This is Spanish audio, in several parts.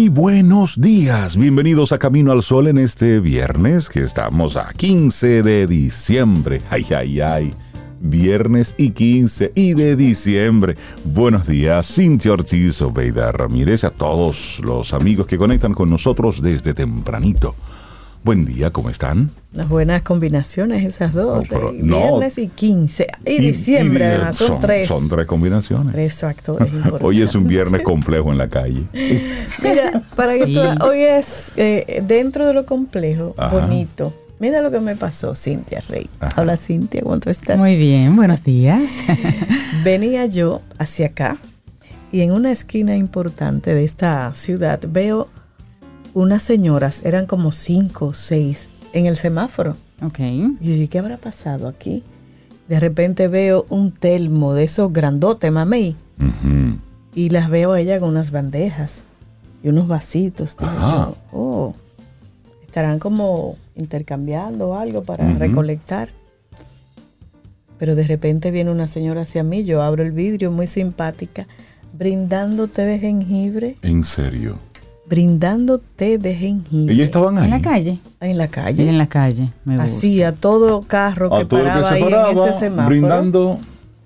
Muy buenos días, bienvenidos a Camino al Sol en este viernes que estamos a 15 de diciembre. Ay, ay, ay. Viernes y 15 y de diciembre. Buenos días, Cintia Ortiz, Obeida Ramírez, a todos los amigos que conectan con nosotros desde tempranito. Buen día, ¿cómo están? Unas buenas combinaciones esas dos. No, pero de no. Viernes y 15. Y, diciembre, y- además, son, tres. Son tres combinaciones. Tres factores importantes. Hoy es un viernes complejo en la calle. Mira, para que Sí. tú- hoy es eh, dentro de lo complejo, Ajá. bonito. Mira lo que me pasó, Cintia Rey. Ajá. Hola, Cintia, ¿cómo tú estás? Muy bien, buenos días. Venía yo hacia acá y en una esquina importante de esta ciudad veo unas señoras, eran como cinco o seis, en el semáforo. ok. Y yo dije, ¿qué habrá pasado aquí? De repente veo un telmo de esos grandotes, mamey, y las veo a ella con unas bandejas y unos vasitos. Ajá. yo, oh, estarán como intercambiando algo para recolectar. Pero de repente viene una señora hacia mí, yo abro el vidrio, muy simpática, brindando té de jengibre, En serio. Brindando té de jengibre. Ellos estaban ahí. En la calle. En la calle. en la calle. Me gusta. Así, a todo carro que paraba que se ahí paraba, en ese semáforo. brindando.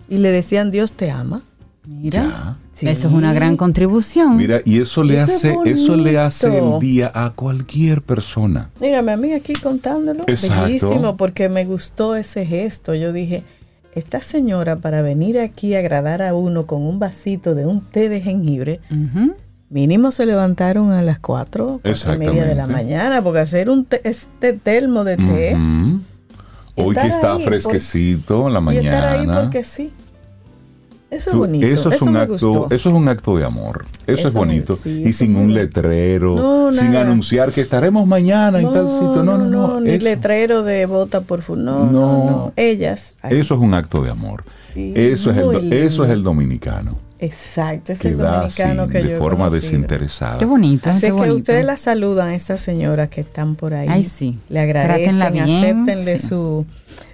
Y le decían, Dios te ama. Mira. Sí. Eso es una gran contribución. Mira, y eso le Eso es hace, eso le hace el día a cualquier persona. Mírame a mí aquí contándolo. Exacto. Bellísimo, porque me gustó ese gesto. Yo dije, esta señora para venir aquí a agradar a uno con un vasito de un té de jengibre. Mínimo se levantaron a las 4, cuatro y media de la mañana, porque hacer un té- este telmo de té. Hoy que está fresquecito en la y mañana. estar ahí porque sí. Eso es bonito. Eso es un acto, gustó. eso es un acto de amor. Eso, Eso es bonito. sí, y sin un letrero, No, sin anunciar que estaremos mañana en tal sitio. No, no, no. ni eso, letrero de bota por No, no, No. no. Ellas. ahí. eso es un acto de amor. Sí, eso, es el, lindo. eso es el dominicano. Exacto, es Que el da así, dominicano que yo de forma conocido. desinteresada. Qué bonito. Así qué es que bonito. ustedes la saludan a estas señoras que están por ahí. Ay, sí. Le agradecen, acéptenle sí. su,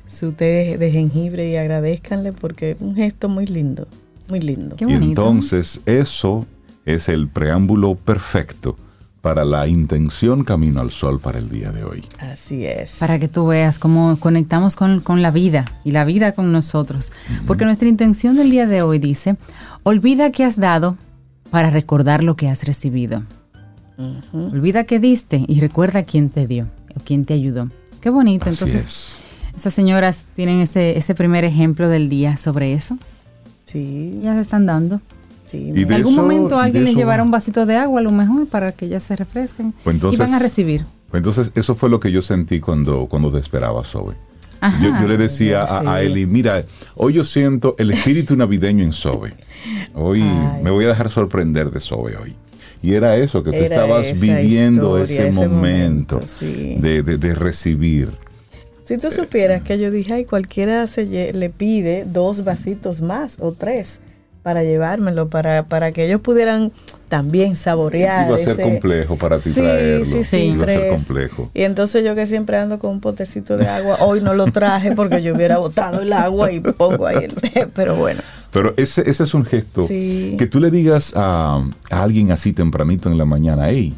su té de, de jengibre y agradezcanle porque es un gesto muy lindo, muy lindo. Qué Y entonces eso es el preámbulo perfecto para la intención Camino al Sol para el día de hoy. Así es. Para que tú veas cómo conectamos con, con la vida y la vida con nosotros. Porque nuestra intención del día de hoy dice, olvida que has dado para recordar lo que has recibido. Olvida que diste y recuerda quién te dio o quién te ayudó. Qué bonito. Así Entonces, es. esas señoras tienen ese, ese primer ejemplo del día sobre eso. Sí, Ya se están dando. Sí. En algún eso- momento alguien les eso llevará va. un vasito de agua a lo mejor para que ellas se refresquen Pues y entonces- van a recibir. Pues Entonces, eso fue lo que yo sentí cuando, cuando te esperaba, Sobe. Ajá. Yo, yo le decía a. Eli, mira, hoy yo siento el espíritu navideño en Sobe. Hoy Ay. me voy a dejar sorprender de Sobe hoy. Y era eso, que tú Era estabas viviendo historia, ese, ese momento, momento, sí. de, de- de recibir. Si tú supieras que yo dije, ay, cualquiera se le pide dos vasitos más o tres para llevármelo, para, para que ellos pudieran también saborear. Iba a ser ese- complejo para ti Sí, traerlo. sí, sí, Iba a ser complejo. Y entonces yo que siempre ando con un potecito de agua, hoy no lo traje porque yo hubiera botado el agua y pongo ahí el té, pero bueno. Pero ese, ese es un gesto Sí. que tú le digas a, a alguien así tempranito en la mañana, hey,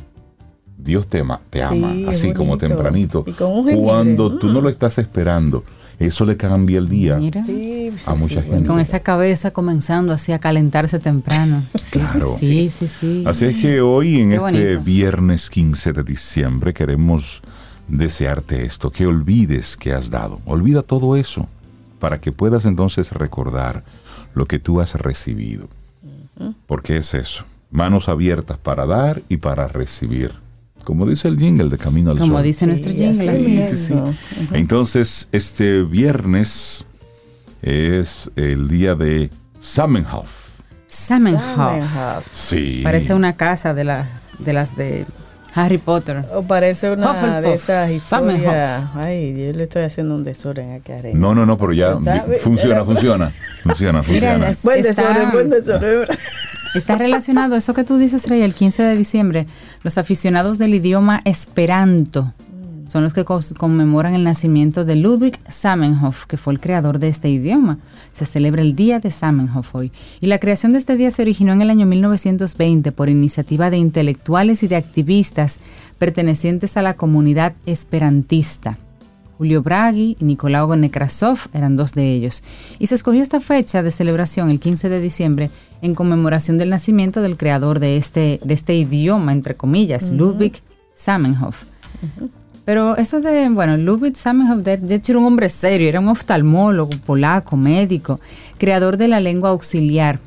Dios te ama, te ama Sí, así como tempranito. Y con un Cuando tú mm. no lo estás esperando, eso le cambia el día. Mira. Sí, sí, A mucha sí, gente. Con esa cabeza comenzando así a calentarse temprano. Claro. Sí, sí, sí. Así es que hoy, en Qué este bonito. viernes 15 de diciembre, queremos desearte esto, que olvides que has dado. Olvida todo eso para que puedas entonces recordar lo que tú has recibido. Porque es eso, manos abiertas para dar y para recibir. Como dice el jingle de Camino al Como Sol. dice nuestro jingle. Sí, sí. Entonces, este viernes es el día de Samenhof. Samenhof. Sí. Parece una casa de la, de las de Harry Potter. O parece una Hufflepuff. de esas Samenhof. historias. Ay, yo le estoy haciendo un desorden aquí arriba. No, no, no, pero ya funciona, funciona. Funciona, funciona. es- Buen Está- desorden, buen desorden. Está relacionado, eso que tú dices, Rey, el 15 de diciembre, los aficionados del idioma esperanto son los que conmemoran el nacimiento de Ludwig Zamenhof, que fue el creador de este idioma. Se celebra el Día de Zamenhof hoy. Y la creación de este día se originó en el año 1920 por iniciativa de intelectuales y de activistas pertenecientes a la comunidad esperantista. Julio Braghi y Nicolao Nekrasov eran dos de ellos. Y se escogió esta fecha de celebración, el 15 de diciembre, en conmemoración del nacimiento del creador de este, de este idioma, entre comillas, Ludwig Zamenhof. Pero eso de, bueno, Ludwig Zamenhof, de, de hecho era un hombre serio, era un oftalmólogo polaco, médico, creador de la lengua auxiliar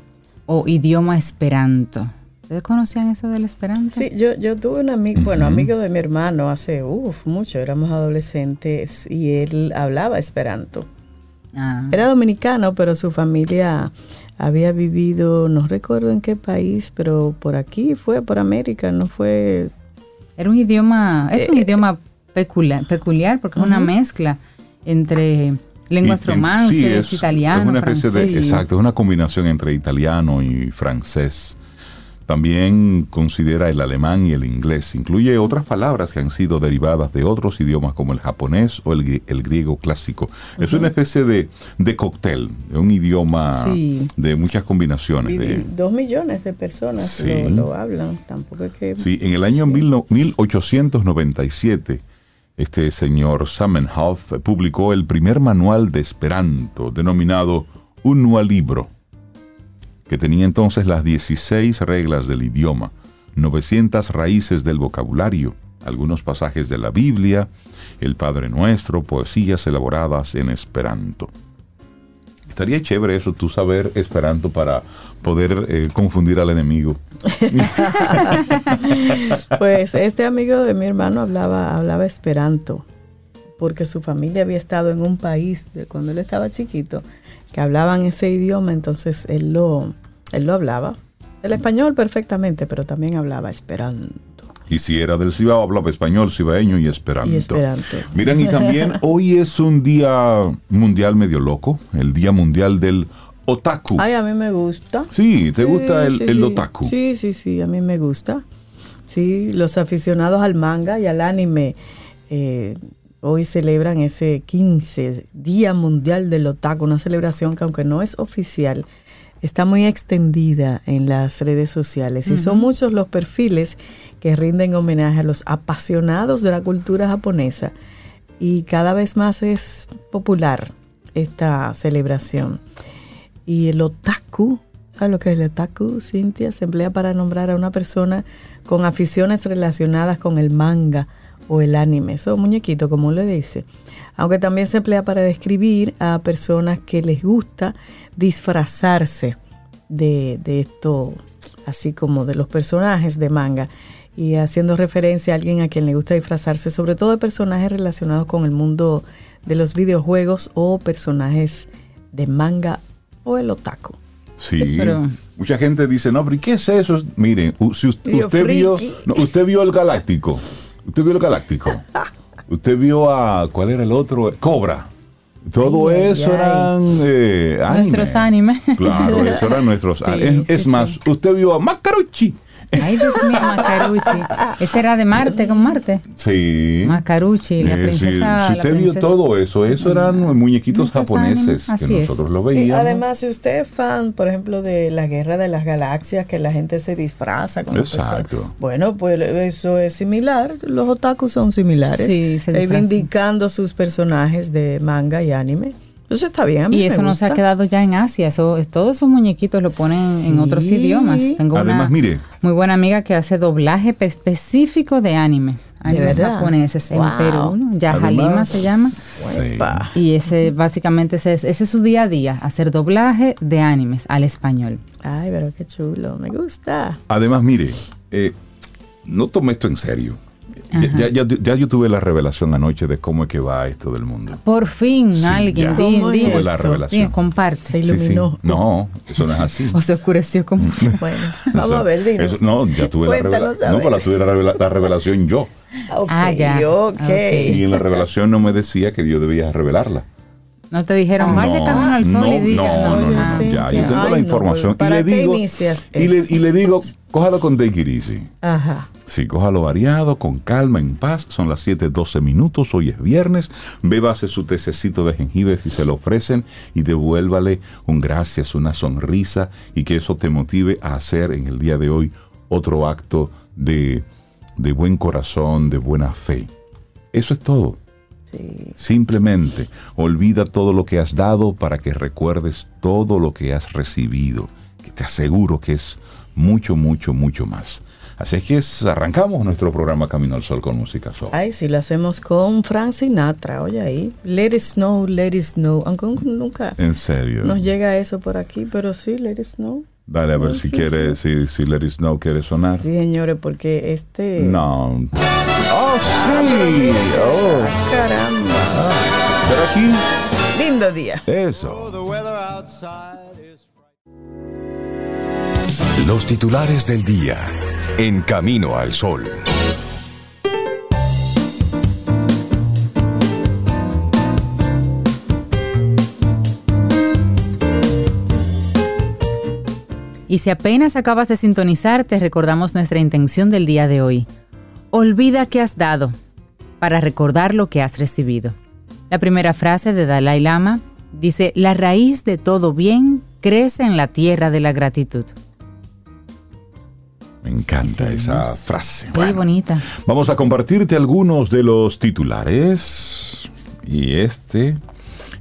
o idioma esperanto. ¿Ustedes conocían eso del esperanto? Sí, yo, yo tuve un amigo, bueno, amigo de mi hermano hace, uff, mucho, éramos adolescentes y él hablaba esperanto. Ah. Era dominicano, pero su familia había vivido, no recuerdo en qué país, pero por aquí fue, por América, no fue... Era un idioma, es un Eh, idioma peculiar, peculiar porque es una mezcla entre lenguas Y- en- romances, sí, es- italiano, es una especie de, francés. exacto, es una combinación entre italiano y francés. También considera el alemán y el inglés. Incluye otras palabras que han sido derivadas de otros idiomas como el japonés o el, el griego clásico. Es una especie de, de cóctel, de un idioma Sí. de muchas combinaciones. y de- dos millones de personas Sí. lo, lo hablan, tampoco es que... Sí, en el año mil no- 1897, este señor Zamenhof publicó el primer manual de Esperanto, denominado Un Nuevo Libro, que tenía entonces las 16 reglas del idioma, 900 raíces del vocabulario, algunos pasajes de la Biblia, el Padre Nuestro, poesías elaboradas en Esperanto. Estaría chévere eso, tú saber Esperanto para poder eh, confundir al enemigo. Pues este amigo de mi hermano hablaba, hablaba esperanto, porque su familia había estado en un país de cuando él estaba chiquito, que hablaban ese idioma, entonces él lo, él lo hablaba. El español perfectamente, pero también hablaba esperanto. Y si era del Cibao, hablaba español, cibaeño y esperanto. Y esperanto. Miren, y también hoy es un día mundial medio loco, el Día Mundial del Otaku. Ay, a mí me gusta. Sí, ¿te Sí, gusta el, sí, el sí. otaku? Sí, sí, sí, a mí me gusta. Sí, los aficionados al manga y al anime eh, hoy celebran ese 15 Día Mundial del Otaku, una celebración que aunque no es oficial, está muy extendida en las redes sociales y son muchos los perfiles que rinden homenaje a los apasionados de la cultura japonesa y cada vez más es popular esta celebración. Y el otaku, ¿sabes lo que es el otaku, Cintia? Se emplea para nombrar a una persona con aficiones relacionadas con el manga o el anime. Son muñequitos, como uno le dice. Aunque también se emplea para describir a personas que les gusta disfrazarse de, de esto, así como de los personajes de manga. Y haciendo referencia a alguien a quien le gusta disfrazarse, sobre todo de personajes relacionados con el mundo de los videojuegos o personajes de manga o el otaku. Sí. Sí, pero- Mucha gente dice, no, pero ¿y qué es eso? Miren, u- si usted vio, no, usted vio el Galáctico. Usted vio el Galáctico. Usted vio a, ¿cuál era el otro? Cobra. Todo Ay, eso ay. eran eh, anime. Nuestros animes. Claro, eso eran nuestros Sí, animes. Es, es sí, más, sí. usted vio a Macarucci. Ay, Dios mío, Macarucci. Ese era de Marte, con Marte. Sí. Macarucci, la Eh, sí. princesa. Si la usted vio princesa- todo eso, eso eran muñequitos Nuestros japoneses que así es. nosotros lo Sí, veíamos. además, si usted es fan, por ejemplo, de la Guerra de las Galaxias, que la gente se disfraza con Exacto. Bueno, pues eso es similar. Los otakus son similares. Sí, se disfrazan. Reivindicando sus personajes de manga y anime. Eso está bien. a mí Y me eso no se ha quedado ya en Asia. Eso, es- todos esos muñequitos lo ponen en otros idiomas. Tengo Además, una mire. muy buena amiga que hace doblaje pe- específico de animes. Animes japoneses en Wow. Perú. ¿no? Yahalima Además- se llama. Sí. Y ese básicamente ese, es- ese es su día a día, hacer doblaje de animes al español. Ay, pero qué chulo. Me gusta. Además, mire, eh, no tome esto en serio. Ya, ya- ya yo tuve la revelación anoche de cómo es que va esto del mundo. Por fin, Sí, alguien, ya. di, ¿Cómo di- es Tuve la revelación. comparte. Se Sí, sí. iluminó. No, eso no es así. O se oscureció como... Bueno, vamos a ver, eso- no, ya tuve la revelación. No, pero la tuve la, revela- la revelación yo. Ok, Ah, ya. ok. Ok. Y en la revelación no me decía que Dios debía revelarla. No te dijeron, vaya no, camino al sol no, y diga. No, no, no, no, ya, yo tengo Ay, la información. ¿para y le qué digo, inicias y le, eso? y le digo, cójalo con take it easy. Ajá. Sí, cójalo variado, con calma, en paz. Son las 7:12 minutos. Hoy es viernes. Bébase su tececito de jengibre si se lo ofrecen y devuélvale un gracias, una sonrisa y que eso te motive a hacer en el día de hoy otro acto de, de buen corazón, de buena fe. Eso es todo. Sí. Simplemente olvida todo lo que has dado para que recuerdes todo lo que has recibido, que te aseguro que es mucho, mucho, mucho más. Así es que es- arrancamos nuestro programa Camino al Sol con música soul. Ay, sí, lo hacemos con Frank Sinatra, oye ahí. Let it snow, let it snow. Aunque nunca En serio. nos llega eso por aquí, pero sí, let it snow. Dale a ver si sí, quiere, si, si Let It Snow quiere sonar. Sí, señores, porque este... No. Oh, sí. Oh. Ah, Caramba. ¿Será aquí? Lindo día. Eso. Los titulares del día. En Camino al Sol. Y si apenas acabas de sintonizar, te recordamos nuestra intención del día de hoy. Olvida que has dado para recordar lo que has recibido. La primera frase de Dalai Lama dice, la raíz de todo bien crece en la tierra de la gratitud. Me encanta esa frase. Muy Bueno. bonita. Vamos a compartirte algunos de los titulares. Y este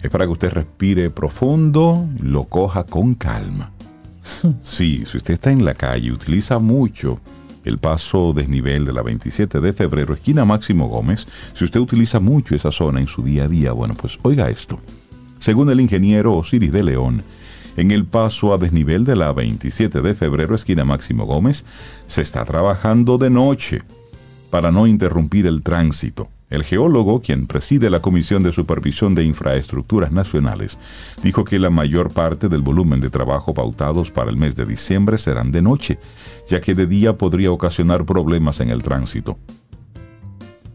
es para que usted respire profundo, lo coja con calma. Sí, si usted está en la calle utiliza mucho el paso desnivel de la 27 de febrero, esquina Máximo Gómez, si usted utiliza mucho esa zona en su día a día, bueno, pues oiga esto. Según el ingeniero Osiris de León, en el paso a desnivel de la 27 de febrero, esquina Máximo Gómez, se está trabajando de noche para no interrumpir el tránsito. El geólogo, quien preside la Comisión de Supervisión de Infraestructuras Nacionales, dijo que la mayor parte del volumen de trabajo pautados para el mes de diciembre serán de noche, ya que de día podría ocasionar problemas en el tránsito.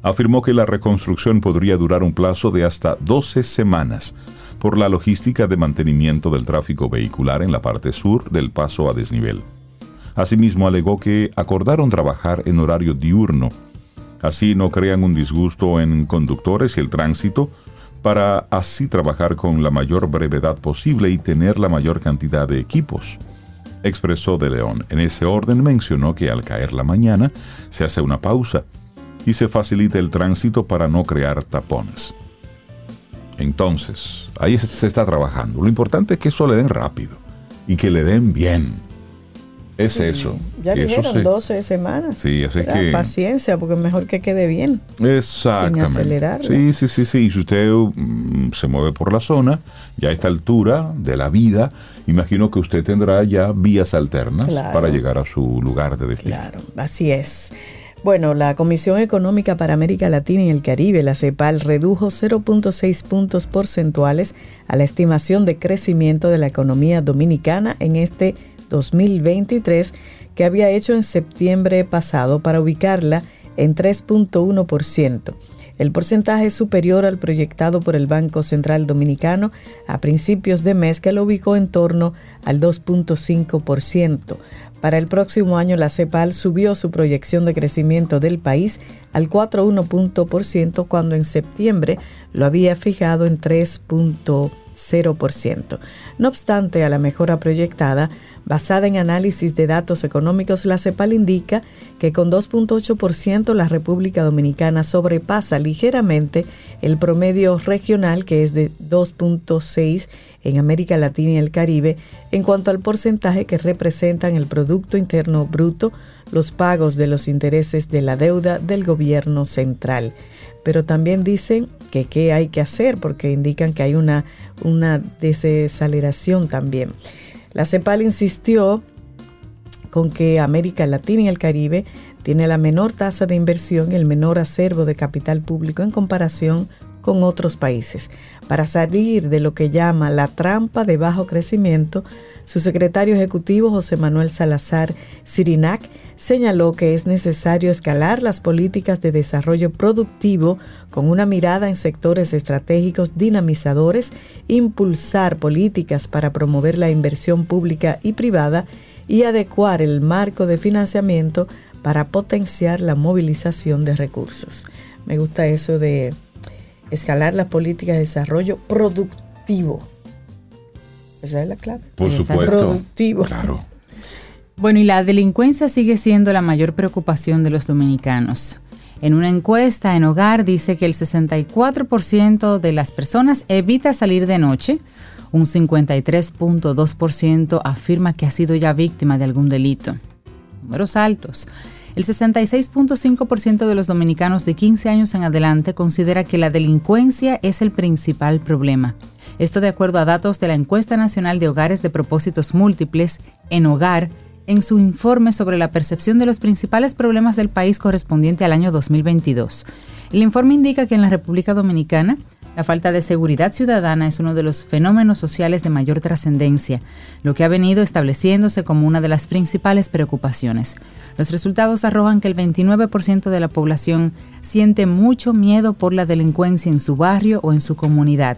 Afirmó que la reconstrucción podría durar un plazo de hasta 12 semanas por la logística de mantenimiento del tráfico vehicular en la parte sur del paso a desnivel. Asimismo, alegó que acordaron trabajar en horario diurno, así no crean un disgusto en conductores y el tránsito, para así trabajar con la mayor brevedad posible y tener la mayor cantidad de equipos. Expresó de León. En ese orden mencionó que al caer la mañana se hace una pausa y se facilita el tránsito para no crear tapones. Entonces, ahí se- está trabajando. Lo importante es que eso le den rápido y que le den bien. Es eso. Ya eso dijeron se- 12 semanas. Sí, así ¿verdad? que... Paciencia, porque mejor que quede bien. Exactamente. Sin acelerarla. Sí, sí, sí, sí. Y si usted mm, se mueve por la zona, ya a esta altura de la vida, imagino que usted tendrá ya vías alternas Claro. para llegar a su lugar de destino. Claro, así es. Bueno, la Comisión Económica para América Latina y el Caribe, la CEPAL, redujo 0.6 puntos porcentuales a la estimación de crecimiento de la economía dominicana en este 2023 que había hecho en septiembre pasado para ubicarla en 3.1%. El porcentaje es superior al proyectado por el Banco Central Dominicano a principios de mes que lo ubicó en torno al 2.5%. Para el próximo año, la CEPAL subió su proyección de crecimiento del país al 4,1% cuando en septiembre lo había fijado en 3.0%. No obstante, a la mejora proyectada, basada en análisis de datos económicos, la CEPAL indica que con 2.8% la República Dominicana sobrepasa ligeramente el promedio regional que es de 2.6 en América Latina y el Caribe en cuanto al porcentaje que representan el Producto Interno Bruto, los pagos de los intereses de la deuda del gobierno central. Pero también dicen que qué hay que hacer porque indican que hay una, una desaceleración también. La CEPAL insistió con que América Latina y el Caribe tiene la menor tasa de inversión y el menor acervo de capital público en comparación con otros países. Para salir de lo que llama la trampa de bajo crecimiento, su secretario ejecutivo José Manuel Salazar Sirinac señaló que es necesario escalar las políticas de desarrollo productivo con una mirada en sectores estratégicos dinamizadores, impulsar políticas para promover la inversión pública y privada y adecuar el marco de financiamiento para potenciar la movilización de recursos. Me gusta eso de escalar las políticas de desarrollo productivo. Esa es la clave. Por supuesto. Productivo. Claro. Bueno, y la delincuencia sigue siendo la mayor preocupación de los dominicanos. En una encuesta en Hogar dice que el 64% de las personas evita salir de noche, un 53.2% afirma que ha sido ya víctima de algún delito. Números altos. El 66.5% de los dominicanos de 15 años en adelante considera que la delincuencia es el principal problema. Esto de acuerdo a datos de la Encuesta Nacional de Hogares de Propósitos Múltiples en Hogar en su informe sobre la percepción de los principales problemas del país correspondiente al año 2022. El informe indica que en la República Dominicana la falta de seguridad ciudadana es uno de los fenómenos sociales de mayor trascendencia, lo que ha venido estableciéndose como una de las principales preocupaciones. Los resultados arrojan que el 29% de la población siente mucho miedo por la delincuencia en su barrio o en su comunidad.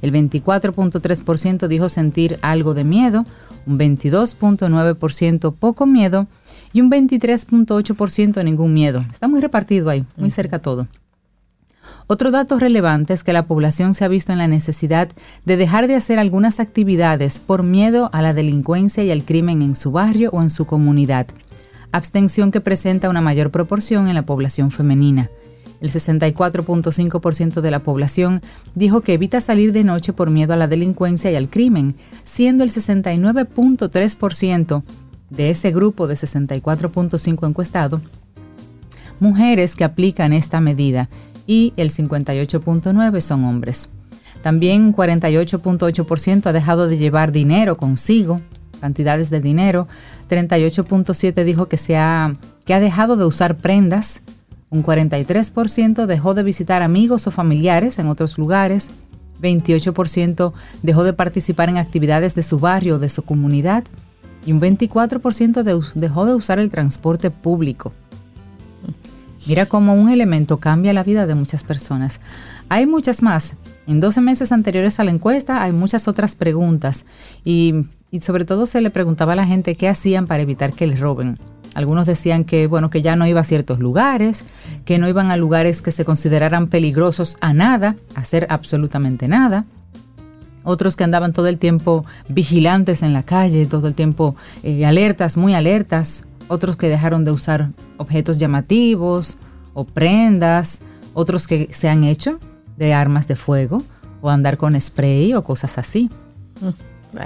El 24.3% dijo sentir algo de miedo, un 22.9% poco miedo y un 23.8% ningún miedo. Está muy repartido ahí, muy cerca todo. Otro dato relevante es que la población se ha visto en la necesidad de dejar de hacer algunas actividades por miedo a la delincuencia y al crimen en su barrio o en su comunidad, abstención que presenta una mayor proporción en la población femenina. El 64.5% de la población dijo que evita salir de noche por miedo a la delincuencia y al crimen, siendo el 69.3% de ese grupo de 64.5 encuestado mujeres que aplican esta medida y el 58.9% son hombres. También un 48.8% ha dejado de llevar dinero consigo, cantidades de dinero. 38.7% dijo que, se ha, que ha dejado de usar prendas. Un 43% dejó de visitar amigos o familiares en otros lugares. 28% dejó de participar en actividades de su barrio o de su comunidad. Y un 24% dejó de usar el transporte público. Mira cómo un elemento cambia la vida de muchas personas. Hay muchas más. En 12 meses anteriores a la encuesta hay muchas otras preguntas y, sobre todo se le preguntaba a la gente qué hacían para evitar que les roben. Algunos decían que bueno, que ya no iba a ciertos lugares, que no iban a lugares que se consideraran peligrosos a nada, a hacer absolutamente nada. Otros que andaban todo el tiempo vigilantes en la calle, todo el tiempo eh, alertas, muy alertas, otros que dejaron de usar objetos llamativos o prendas, otros que se han hecho de armas de fuego o andar con spray o cosas así. Mm,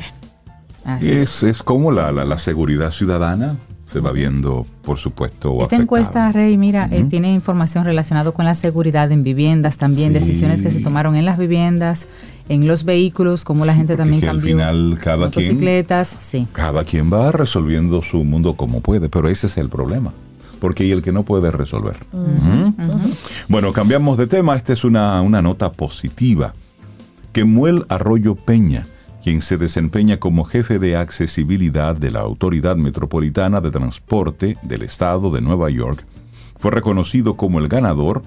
es, como la, la, seguridad ciudadana se va viendo, por supuesto. Esta encuesta, Rey, mira, eh, tiene información relacionada con la seguridad en viviendas, también decisiones que se tomaron en las viviendas, en los vehículos, como la gente también cambió. Al final, cada motocicletas, sí. Cada quien va resolviendo su mundo como puede, pero ese es el problema. Porque hay el que no puede resolver. Bueno, cambiamos de tema. Esta es una, una nota positiva. Kemuel Arroyo Peña, quien se desempeña como jefe de accesibilidad de la Autoridad Metropolitana de Transporte del Estado de Nueva York, fue reconocido como el ganador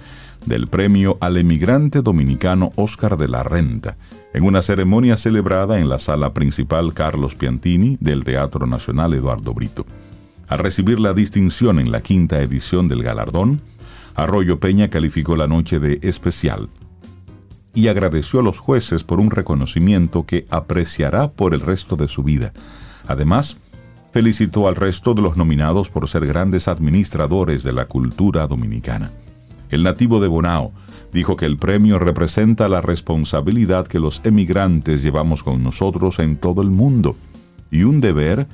del premio al emigrante dominicano Oscar de la Renta, en una ceremonia celebrada en la sala principal Carlos Piantini del Teatro Nacional Eduardo Brito. Al recibir la distinción en la quinta edición del galardón, Arroyo Peña calificó la noche de especial y agradeció a los jueces por un reconocimiento que apreciará por el resto de su vida. Además, felicitó al resto de los nominados por ser grandes administradores de la cultura dominicana. El nativo de Bonao dijo que el premio representa la responsabilidad que los emigrantes llevamos con nosotros en todo el mundo y un deber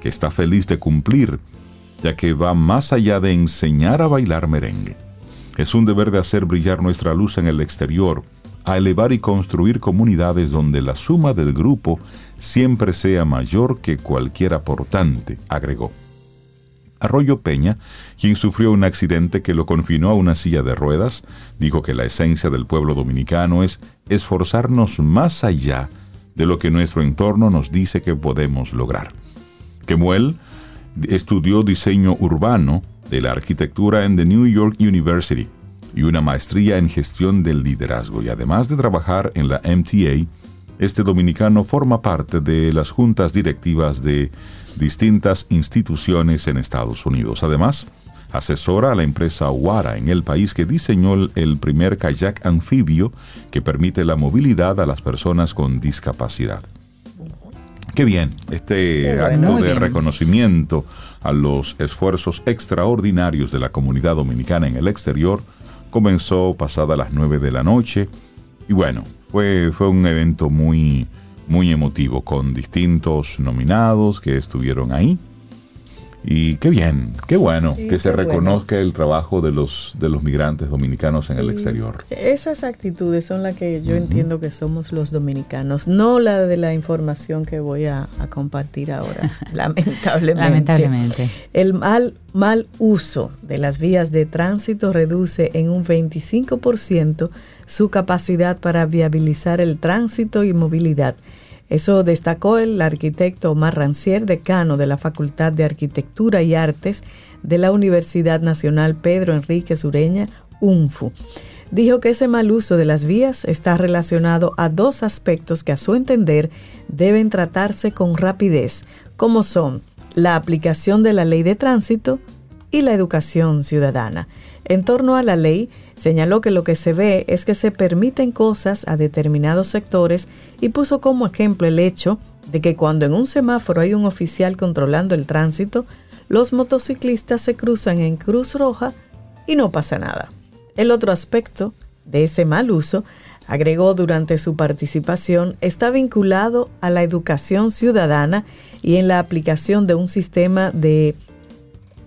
que está feliz de cumplir, ya que va más allá de enseñar a bailar merengue. Es un deber de hacer brillar nuestra luz en el exterior, a elevar y construir comunidades donde la suma del grupo siempre sea mayor que cualquier aportante, agregó. Arroyo Peña, quien sufrió un accidente que lo confinó a una silla de ruedas, dijo que la esencia del pueblo dominicano es esforzarnos más allá de lo que nuestro entorno nos dice que podemos lograr. Kemuel estudió diseño urbano de la arquitectura en the New York University y una maestría en gestión del liderazgo y además de trabajar en la MTA, este dominicano forma parte de las juntas directivas de distintas instituciones en Estados Unidos. Además, asesora a la empresa Wara en el país que diseñó el primer kayak anfibio que permite la movilidad a las personas con discapacidad. Qué bien, este acto de reconocimiento a los esfuerzos extraordinarios de la comunidad dominicana en el exterior comenzó pasada las 9 de la noche y bueno, fue, fue un evento muy, muy emotivo con distintos nominados que estuvieron ahí y qué bien, qué bueno que se reconozca el trabajo de los, de los migrantes dominicanos en el exterior. Esas actitudes son las que yo entiendo que somos los dominicanos, no la de la información que voy a, compartir ahora, lamentablemente. lamentablemente. El mal, mal uso de las vías de tránsito reduce en un 25% su capacidad para viabilizar el tránsito y movilidad eso destacó el arquitecto Omar Rancier, decano de la Facultad de Arquitectura y Artes de la Universidad Nacional Pedro Enrique Sureña, UNFU. Dijo que ese mal uso de las vías está relacionado a dos aspectos que a su entender deben tratarse con rapidez, como son la aplicación de la ley de tránsito y la educación ciudadana. En torno a la ley, Señaló que lo que se ve es que se permiten cosas a determinados sectores y puso como ejemplo el hecho de que cuando en un semáforo hay un oficial controlando el tránsito, los motociclistas se cruzan en cruz roja y no pasa nada. El otro aspecto de ese mal uso, agregó durante su participación, está vinculado a la educación ciudadana y en la aplicación de un sistema de,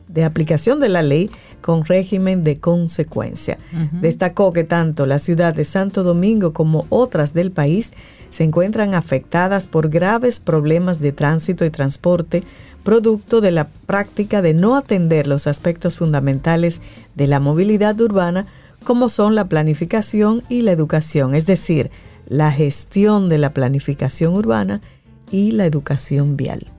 de aplicación de la ley con régimen de consecuencia. Destacó que tanto la ciudad de Santo Domingo como otras del país se encuentran afectadas por graves problemas de tránsito y transporte, producto de la práctica de no atender los aspectos fundamentales de la movilidad urbana, como son la planificación y la educación, es decir, la gestión de la planificación urbana y la educación vial.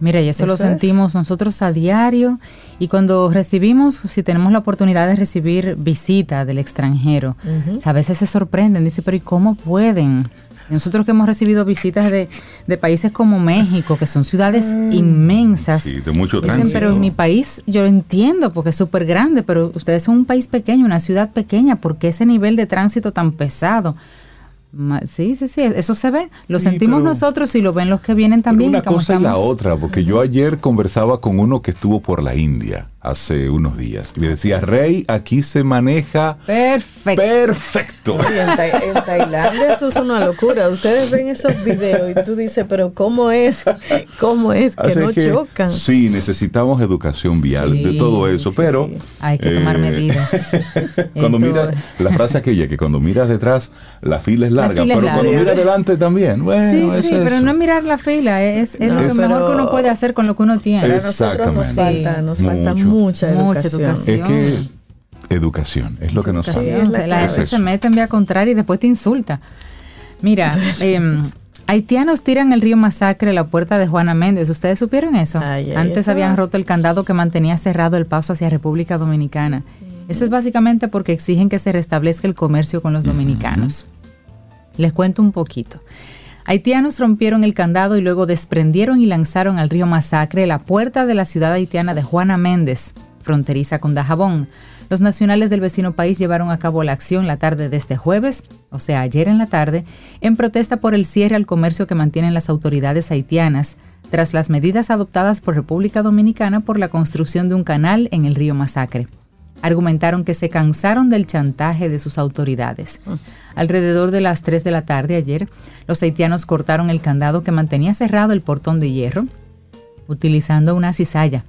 Mira, y eso, lo sentimos nosotros a diario y cuando recibimos, si tenemos la oportunidad de recibir visita del extranjero, a veces se sorprenden, dice, pero ¿y cómo pueden? Nosotros que hemos recibido visitas de, países como México, que son ciudades mm. inmensas, sí, de mucho dicen, pero en mi país yo lo entiendo porque es súper grande, pero ustedes son un país pequeño, una ciudad pequeña, ¿por qué ese nivel de tránsito tan pesado? Sí, sí, sí, eso se ve. Lo sentimos nosotros y lo ven los que vienen también. Una cosa y la otra, porque yo ayer conversaba con uno que estuvo por la India hace unos días. Y me decía, Rey, aquí se maneja perfecto. Perfecto. en, Tailandia eso es una locura. Ustedes ven esos videos y tú dices, pero ¿cómo es? ¿Cómo es que no chocan? Sí, necesitamos educación vial de todo eso, pero... Hay que tomar eh, medidas. cuando miras, la frase aquella, que cuando miras detrás, la fila es larga, pero cuando miras adelante también, bueno, Sí, sí, pero no es mirar la fila, es, lo mejor que uno puede hacer con lo que uno tiene. A nosotros nos falta, nos falta mucho mucha educación. Es que educación es lo que nos falta. la gente se mete en vía contraria y después te insulta. Mira, em, haitianos tiran el río Masacre a la puerta de Juana Méndez. ¿Ustedes supieron eso? Antes habían roto el candado que mantenía cerrado el paso hacia República Dominicana. Eso es básicamente porque exigen que se restablezca el comercio con los dominicanos. Les cuento un poquito. Haitianos rompieron el candado y luego desprendieron y lanzaron al río Masacre la puerta de la ciudad haitiana de Juana Méndez, fronteriza con Dajabón. Los nacionales del vecino país llevaron a cabo la acción la tarde de este jueves, o sea, ayer en la tarde, en protesta por el cierre al comercio que mantienen las autoridades haitianas, tras las medidas adoptadas por República Dominicana por la construcción de un canal en el río Masacre argumentaron que se cansaron del chantaje de sus autoridades. Alrededor de las 3 de la tarde ayer, los haitianos cortaron el candado que mantenía cerrado el portón de hierro, utilizando una cizalla.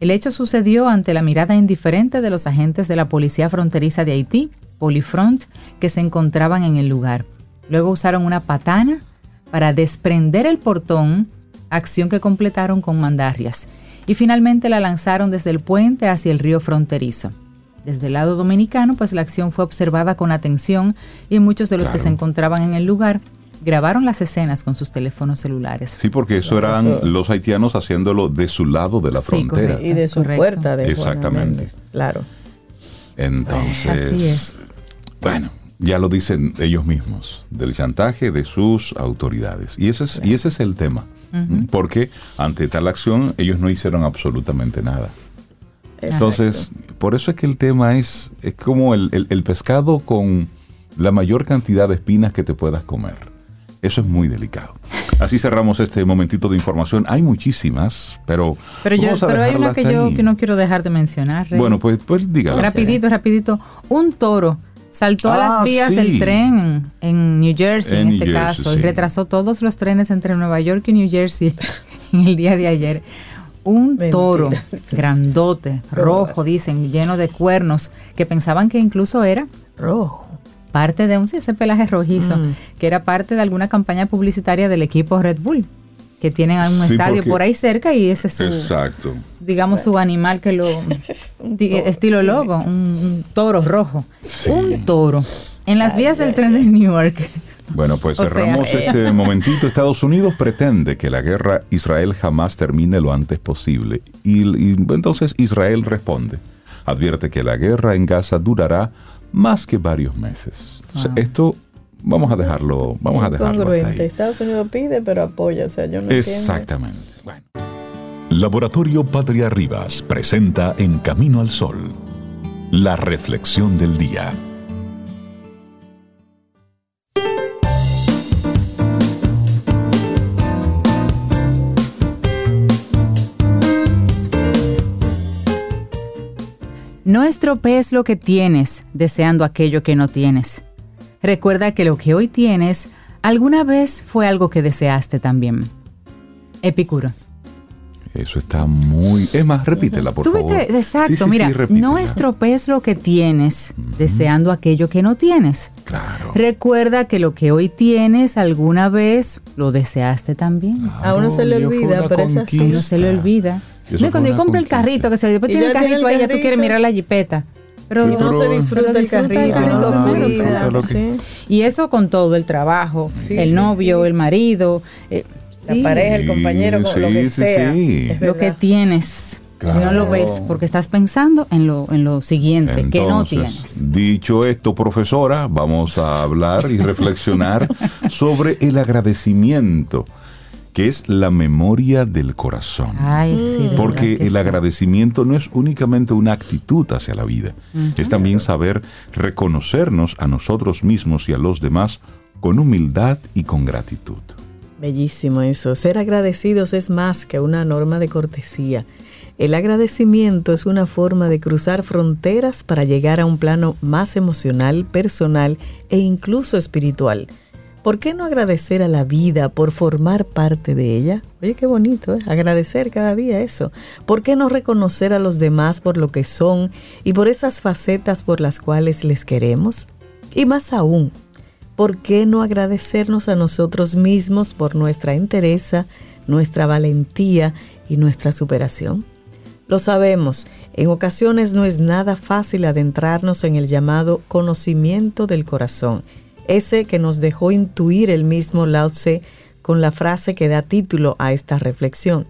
El hecho sucedió ante la mirada indiferente de los agentes de la Policía Fronteriza de Haití, Polifront, que se encontraban en el lugar. Luego usaron una patana para desprender el portón, acción que completaron con mandarrias. y finalmente la lanzaron desde el puente hacia el río fronterizo. Desde el lado dominicano, pues la acción fue observada con atención y muchos de los que se encontraban en el lugar grabaron las escenas con sus teléfonos celulares. Sí, porque eso eran los haitianos haciéndolo de su lado de la frontera. Y de su puerta de Exactamente. claro. Entonces, Así es. bueno, ya lo dicen ellos mismos, del chantaje de sus autoridades. Y ese es, y ese es el tema. Porque ante tal acción ellos no hicieron absolutamente nada. Entonces, por eso es que el tema es, es como el, el- el pescado con la mayor cantidad de espinas que te puedas comer. Eso es muy delicado. Así cerramos este momentito de información. Hay muchísimas, pero, Pero, yo, pero hay una que yo ahí. que no quiero dejar de mencionar. Rey. Bueno, pues, pues dígala. rapidito, rapidito. Un toro saltó a Ah, las vías sí. del tren en New Jersey, En este Jersey, caso, sí. y retrasó todos los trenes entre Nueva York y New Jersey en el día de ayer. Un Mentira. toro grandote, rojo, dicen, lleno de cuernos, que pensaban que incluso era Rojo. parte de un sí, ese pelaje rojizo, Mm. que era parte de alguna campaña publicitaria del equipo Red Bull, que tienen un Sí, estadio por ahí cerca y ese es su, Exacto. digamos, su animal que lo... estilo logo, un, un toro rojo. Un toro. En las vías del tren de Newark. Bueno, pues O sea, cerramos eh. este momentito. Estados Unidos pretende que la guerra Israel jamás termine lo antes posible. Y, y entonces Israel responde. Advierte que la guerra en Gaza durará más que varios meses. Entonces, esto vamos a dejarlo, vamos a dejarlo hasta ahí. Estados Unidos pide, pero apoya. O sea, yo no entiendo. Exactamente. Bueno. Laboratorio Patria Rivas presenta En Camino al Sol, la reflexión del día. No estropees lo que tienes deseando aquello que no tienes. Recuerda que lo que hoy tienes alguna vez fue algo que deseaste también. Epicuro. Eso está muy... Es más, repítela, por Tú favor. viste, exacto, Sí, sí, mira, sí, no estropees lo que tienes deseando aquello que no tienes. Claro. Recuerda que lo que hoy tienes alguna vez lo deseaste también. A uno se le Claro, olvida, pero es así. conquista. No se le olvida. No, cuando yo compro el carrito, que se después tiene el carrito ahí, ya tú quieres mirar la jipeta. Pero Sí, No se Pero disfruta el carrito, no sí. Y eso con todo, el trabajo, Sí, el novio, sí. el marido, eh, La sí, pareja, el compañero, lo que sí, sea. lo que tienes. No lo ves porque estás pensando en lo, en lo siguiente, que no tienes. Dicho esto, profesora, vamos a hablar y reflexionar sobre el agradecimiento, que es la memoria del corazón. Ay, sí, de Porque el sí. agradecimiento no es únicamente una actitud hacia la vida, es también saber reconocernos a nosotros mismos y a los demás con humildad y con gratitud. Bellísimo eso. Ser agradecidos es más que una norma de cortesía. El agradecimiento es una forma de cruzar fronteras para llegar a un plano más emocional, personal e incluso espiritual. ¿Por qué no agradecer a la vida por formar parte de ella? Oye, qué bonito, ¿eh? Agradecer cada día eso. ¿Por qué no reconocer a los demás por lo que son y por esas facetas por las cuales les queremos? Y más aún, ¿por qué no agradecernos a nosotros mismos por nuestra entereza, nuestra valentía y nuestra superación? Lo sabemos, en ocasiones no es nada fácil adentrarnos en el llamado conocimiento del corazón, ese que nos dejó intuir el mismo Lao Tse con la frase que da título a esta reflexión.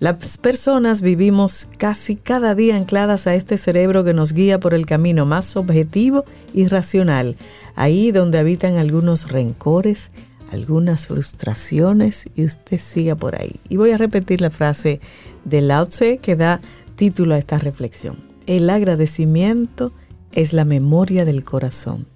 Las personas vivimos casi cada día ancladas a este cerebro que nos guía por el camino más objetivo y racional, ahí donde habitan algunos rencores, algunas frustraciones y usted siga por ahí. Y voy a repetir la frase de Lao Tse que da título a esta reflexión. El agradecimiento es la memoria del corazón.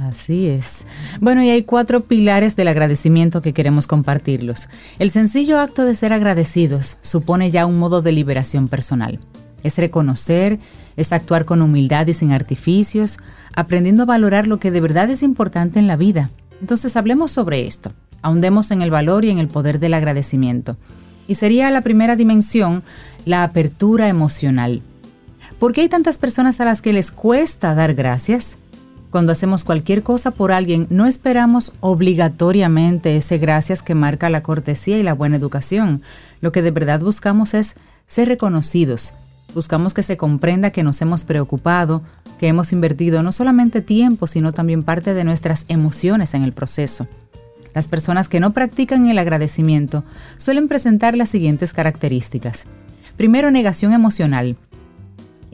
Así es. Bueno, y hay cuatro pilares del agradecimiento que queremos compartirlos. El sencillo acto de ser agradecidos supone ya un modo de liberación personal. Es reconocer, es actuar con humildad y sin artificios, aprendiendo a valorar lo que de verdad es importante en la vida. Entonces hablemos sobre esto, ahondemos en el valor y en el poder del agradecimiento. Y sería la primera dimensión, la apertura emocional. ¿Por qué hay tantas personas a las que les cuesta dar gracias? Cuando hacemos cualquier cosa por alguien, no esperamos obligatoriamente ese gracias que marca la cortesía y la buena educación. Lo que de verdad buscamos es ser reconocidos. Buscamos que se comprenda que nos hemos preocupado, que hemos invertido no solamente tiempo, sino también parte de nuestras emociones en el proceso. Las personas que no practican el agradecimiento suelen presentar las siguientes características. Primero, negación emocional.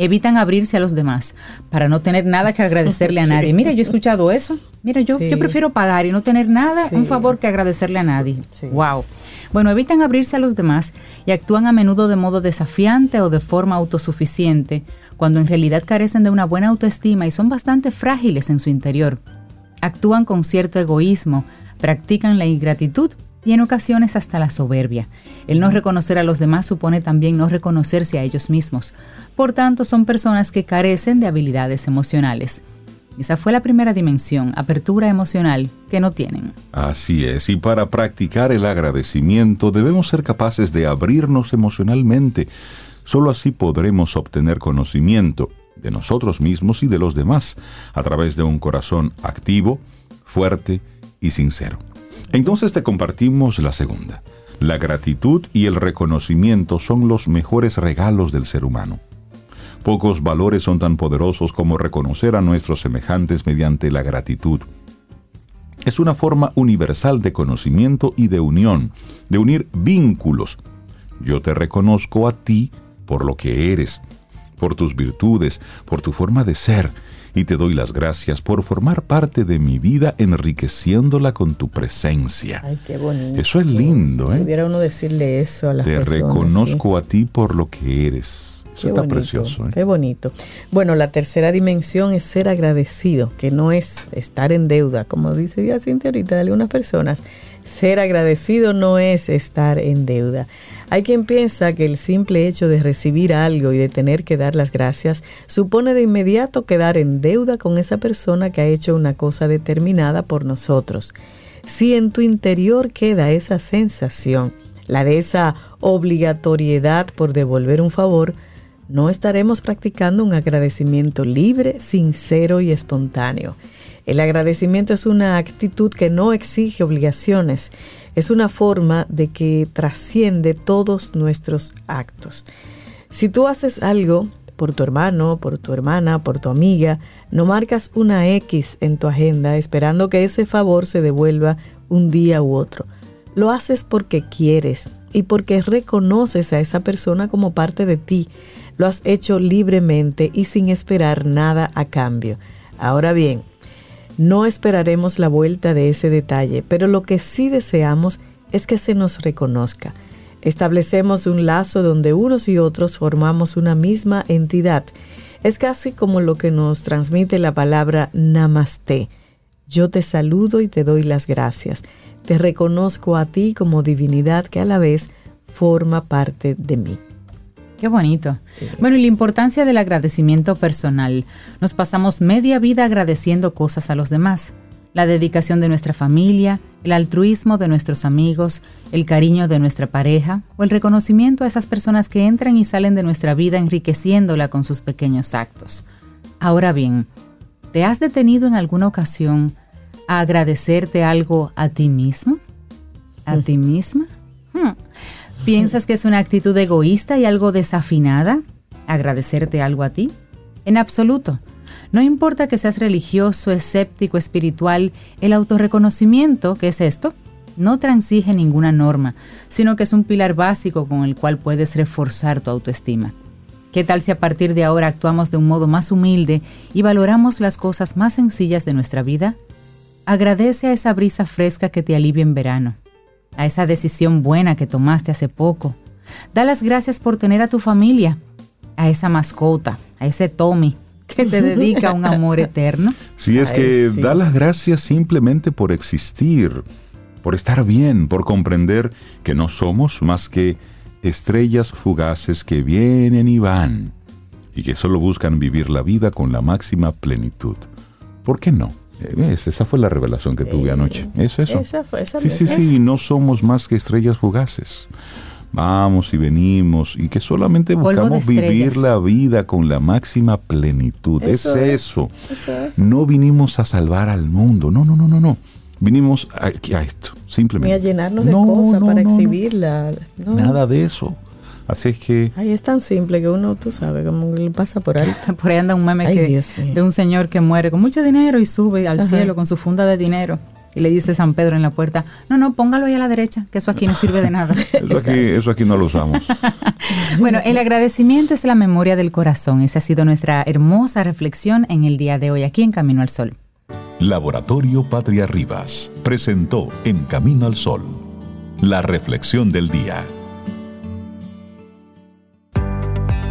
Evitan abrirse a los demás para no tener nada que agradecerle a nadie. Mira, yo he escuchado eso. Mira, yo, yo prefiero pagar y no tener nada, un favor que agradecerle a nadie. Wow. Bueno, evitan abrirse a los demás y actúan a menudo de modo desafiante o de forma autosuficiente, cuando en realidad carecen de una buena autoestima y son bastante frágiles en su interior. Actúan con cierto egoísmo, practican la ingratitud y en ocasiones hasta la soberbia. El no reconocer a los demás supone también no reconocerse a ellos mismos. Por tanto, son personas que carecen de habilidades emocionales. Esa fue la primera dimensión, apertura emocional, que no tienen. Así es, y para practicar el agradecimiento debemos ser capaces de abrirnos emocionalmente. Solo así podremos obtener conocimiento de nosotros mismos y de los demás a través de un corazón activo, fuerte y sincero. Entonces te compartimos la segunda. La gratitud y el reconocimiento son los mejores regalos del ser humano. Pocos valores son tan poderosos como reconocer a nuestros semejantes mediante la gratitud. Es una forma universal de conocimiento y de unión, de unir vínculos. Yo te reconozco a ti por lo que eres, por tus virtudes, por tu forma de ser, y te doy las gracias por formar parte de mi vida enriqueciéndola con tu presencia. Ay, qué bonito. Eso es lindo, ¿eh? Pudiera uno decirle eso a las te personas. Te reconozco a ti por lo que eres. Eso Qué está bonito, precioso. ¿eh? Qué bonito. Bueno, la tercera dimensión es ser agradecido, que no es estar en deuda, como dice ya Cintia ahorita de algunas personas. Ser agradecido no es estar en deuda. Hay quien piensa que el simple hecho de recibir algo y de tener que dar las gracias supone de inmediato quedar en deuda con esa persona que ha hecho una cosa determinada por nosotros. Si en tu interior queda esa sensación, la de esa obligatoriedad por devolver un favor, no estaremos practicando un agradecimiento libre, sincero y espontáneo. El agradecimiento es una actitud que no exige obligaciones, es una forma de que trasciende todos nuestros actos. Si tú haces algo por tu hermano, por tu hermana, por tu amiga, no marcas una X en tu agenda esperando que ese favor se devuelva un día u otro. Lo haces porque quieres y porque reconoces a esa persona como parte de ti. Lo has hecho libremente y sin esperar nada a cambio. Ahora bien, no esperaremos la vuelta de ese detalle, pero lo que sí deseamos es que se nos reconozca. Establecemos un lazo donde unos y otros formamos una misma entidad. Es casi como lo que nos transmite la palabra namaste. Yo te saludo y te doy las gracias. Te reconozco a ti como divinidad que a la vez forma parte de mí. Qué bonito. Sí. Bueno, y la importancia del agradecimiento personal. Nos pasamos media vida agradeciendo cosas a los demás. La dedicación de nuestra familia, el altruismo de nuestros amigos, el cariño de nuestra pareja o el reconocimiento a esas personas que entran y salen de nuestra vida enriqueciéndola con sus pequeños actos. Ahora bien, ¿te has detenido en alguna ocasión a agradecerte algo a ti mismo? ¿A ti misma? Hmm. ¿Piensas que es una actitud egoísta y algo desafinada agradecerte algo a ti? En absoluto. No importa que seas religioso, escéptico, espiritual, el autorreconocimiento, que es esto, no transige ninguna norma, sino que es un pilar básico con el cual puedes reforzar tu autoestima. ¿Qué tal si a partir de ahora actuamos de un modo más humilde y valoramos las cosas más sencillas de nuestra vida? Agradece a esa brisa fresca que te alivia en verano a esa decisión buena que tomaste hace poco. Da las gracias por tener a tu familia, a esa mascota, a ese Tommy que te dedica un amor eterno. Si es Ay, que sí. da las gracias simplemente por existir, por estar bien, por comprender que no somos más que estrellas fugaces que vienen y van y que solo buscan vivir la vida con la máxima plenitud. ¿Por qué no? Eh, es- Esa fue la revelación que tuve anoche. Es eso. esa fue- esa sí, sí, sí, no somos más que estrellas fugaces. Vamos y venimos y que solamente buscamos vivir la vida con la máxima plenitud. Eso es es. eso. Eso es. No vinimos a salvar al mundo. No, no, no, no, no. Vinimos a, a esto, simplemente. Ni a llenarnos de No, cosas no, para no, no. exhibirla. No. Nada de eso. Así es que... Ahí es tan simple que uno, tú sabes, como le pasa por ahí. Por ahí anda un meme que, de un señor que muere con mucho dinero y sube al cielo con su funda de dinero. Y le dice San Pedro en la puerta, no, no, póngalo ahí a la derecha, que eso aquí no sirve de nada. eso, aquí, eso aquí no lo usamos. bueno, el agradecimiento es la memoria del corazón. Esa ha sido nuestra hermosa reflexión en el día de hoy aquí en Camino al Sol. Laboratorio Patria Rivas presentó En Camino al Sol la reflexión del día.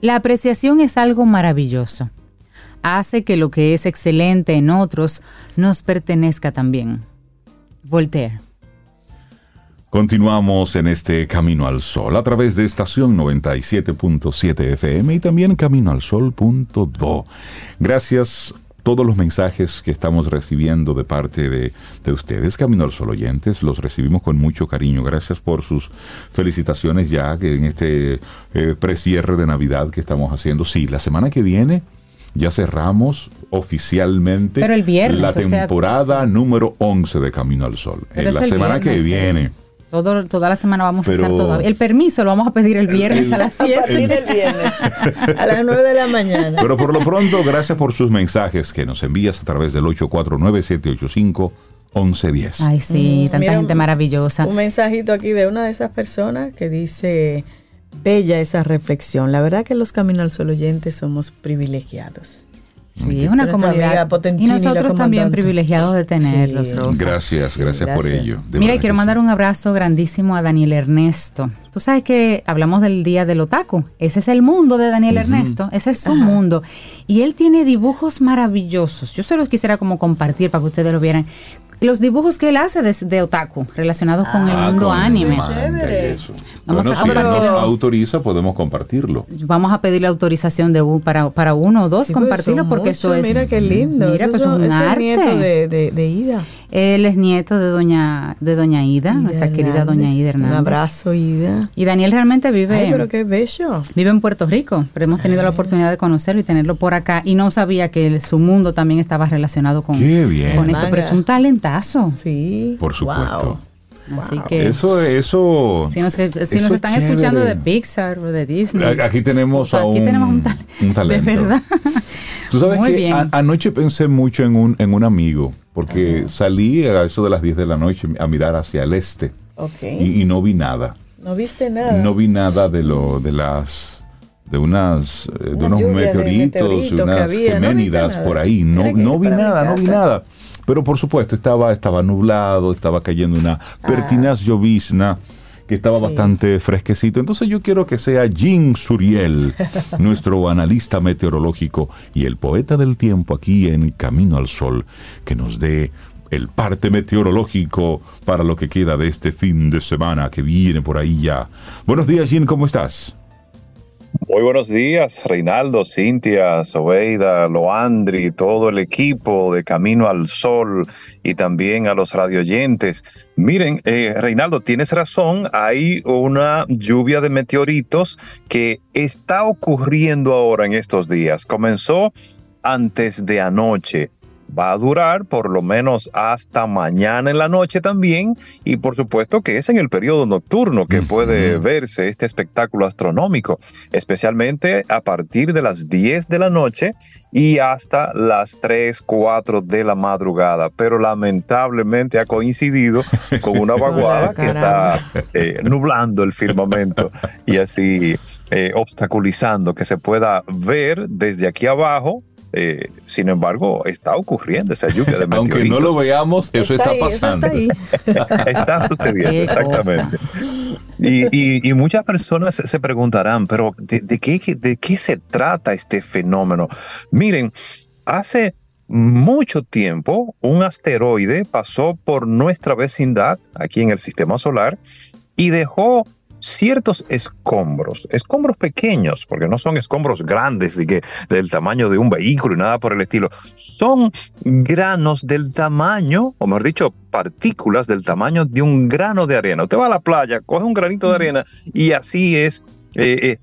La apreciación es algo maravilloso hace que lo que es excelente en otros nos pertenezca también. Voltaire. Continuamos en este Camino al Sol a través de estación 97.7 FM y también caminoalsol.do. Gracias todos los mensajes que estamos recibiendo de parte de, ustedes, Camino al Sol oyentes, los recibimos con mucho cariño. Gracias por sus felicitaciones ya que en este eh, precierre de Navidad que estamos haciendo. Sí, la semana que viene ya cerramos oficialmente la temporada número 11 de Camino al Sol. En la semana que viene. Todo, toda la semana vamos a estar todavía. El permiso lo vamos a pedir el viernes a las 7. A el viernes, a las 9 de la mañana. Pero por lo pronto, gracias por sus mensajes que nos envías a través del 849-785. 1110. Ay, sí, mm, tanta gente maravillosa. Un mensajito aquí de una de esas personas que dice, Bella esa reflexión. La verdad que los Camino al Sol oyentes somos privilegiados. Sí, es una comunidad. Y nosotros también privilegiados de tenerlos, Gracias, gracias, por ello. Mira, quiero mandar un abrazo grandísimo a Daniel Ernesto. Tú sabes que hablamos del Día del Otaku. Ese es el mundo de Daniel Ernesto. Ese es su mundo. Y él tiene dibujos maravillosos. Yo se los quisiera como compartir para que ustedes lo vieran los dibujos que él hace de, otaku relacionados con el ah, mundo anime. Vamos a si autoriza, podemos compartirlo. Vamos a pedir la autorización de para, para uno o dos pues, compartirlo porque eso es. Mira qué lindo. Mira, pues es un arte. nieto de, de, Ida. Él es nieto de doña de doña Ida, nuestra querida doña Ida Hernández. Un abrazo, Ida. Y Daniel realmente vive. Ay, pero qué bello. Vive en Puerto Rico, pero hemos tenido la oportunidad de conocerlo y tenerlo por acá. Y no sabía que su mundo también estaba relacionado con, con esto, pero es un talentazo. Sí. Por supuesto. Así que eso, eso. Si nos, están escuchando de Pixar o de Disney. Aquí tenemos a un, tenemos un, talento. De verdad. Tú sabes que anoche pensé mucho en un, en un amigo, porque salí a eso de las 10 de la noche a mirar hacia el este. Y, no vi nada. No viste nada. No vi nada de lo de las de unas eh, de unos meteoritos, de unas geménidas por ahí. No, no vi nada, no vi nada. Pero por supuesto estaba, estaba nublado, estaba cayendo una ah. pertinaz llovizna que estaba bastante fresquecito. Entonces yo quiero que sea Jim Suriel, nuestro analista meteorológico y el poeta del tiempo aquí en Camino al Sol, que nos dé el parte meteorológico para lo que queda de este fin de semana que viene por ahí ya. Buenos días, Jim, ¿cómo estás? Muy buenos días, Reinaldo, Cintia, Sobeida, Loandri, todo el equipo de Camino al Sol y también a los radioyentes. Miren, eh, Reinaldo, tienes razón, hay una lluvia de meteoritos que está ocurriendo ahora en estos días. Comenzó antes de anoche va a durar por lo menos hasta mañana en la noche también. Y por supuesto que es en el periodo nocturno que puede verse este espectáculo astronómico, especialmente a partir de las 10 de la noche y hasta las 3, 4 de la madrugada, pero lamentablemente ha coincidido con una vaguada que está eh, nublando el firmamento y así eh, obstaculizando que se pueda ver desde aquí abajo eh, sin embargo, está ocurriendo esa lluvia de meteoritos. Aunque no lo veamos, eso está, pasando. está, sucediendo, exactamente. Y, muchas personas se preguntarán, pero ¿de, qué, ¿de qué se trata este fenómeno? Miren, hace mucho tiempo un asteroide pasó por nuestra vecindad aquí en el sistema solar y dejó ciertos escombros, escombros pequeños, porque no son escombros grandes de que, del tamaño de un vehículo y nada por el estilo, son granos del tamaño, o mejor dicho, partículas del tamaño de un grano de arena. Usted va a la playa, coge un granito de arena y así es eh, eh,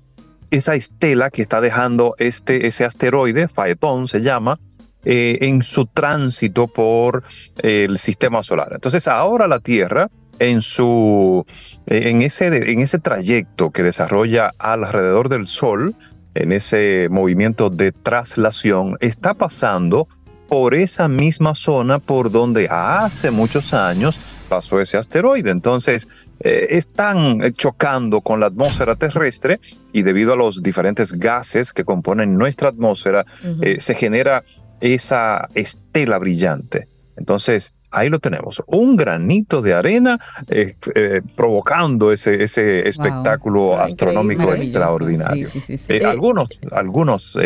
esa estela que está dejando este, ese asteroide, Faetón se llama, eh, en su tránsito por el sistema solar. Entonces ahora la Tierra en su en ese, en ese trayecto que desarrolla alrededor del Sol, en ese movimiento de traslación, está pasando por esa misma zona por donde hace muchos años pasó ese asteroide. Entonces, eh, están chocando con la atmósfera terrestre y debido a los diferentes gases que componen nuestra atmósfera, eh, se genera esa estela brillante. Entonces, ahí lo tenemos, un granito de arena eh, eh, provocando ese, ese espectáculo astronómico extraordinario. Eh, algunos algunos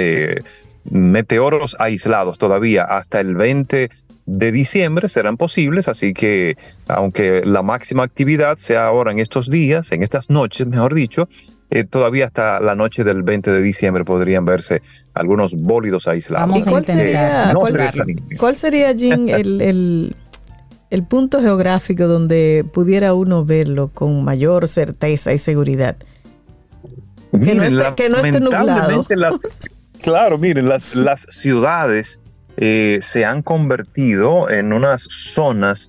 meteoros aislados todavía hasta el 20 de diciembre serán posibles, así que aunque la máxima actividad sea ahora en estos días, en estas noches, mejor dicho, todavía hasta la noche del 20 de diciembre podrían verse algunos bólidos aislados. cuál, sería, cuál, sería, Jim, el, el punto geográfico donde pudiera uno verlo con mayor certeza y seguridad. que, no esté, nublado. claro, miren, las, las ciudades eh, se han convertido en unas zonas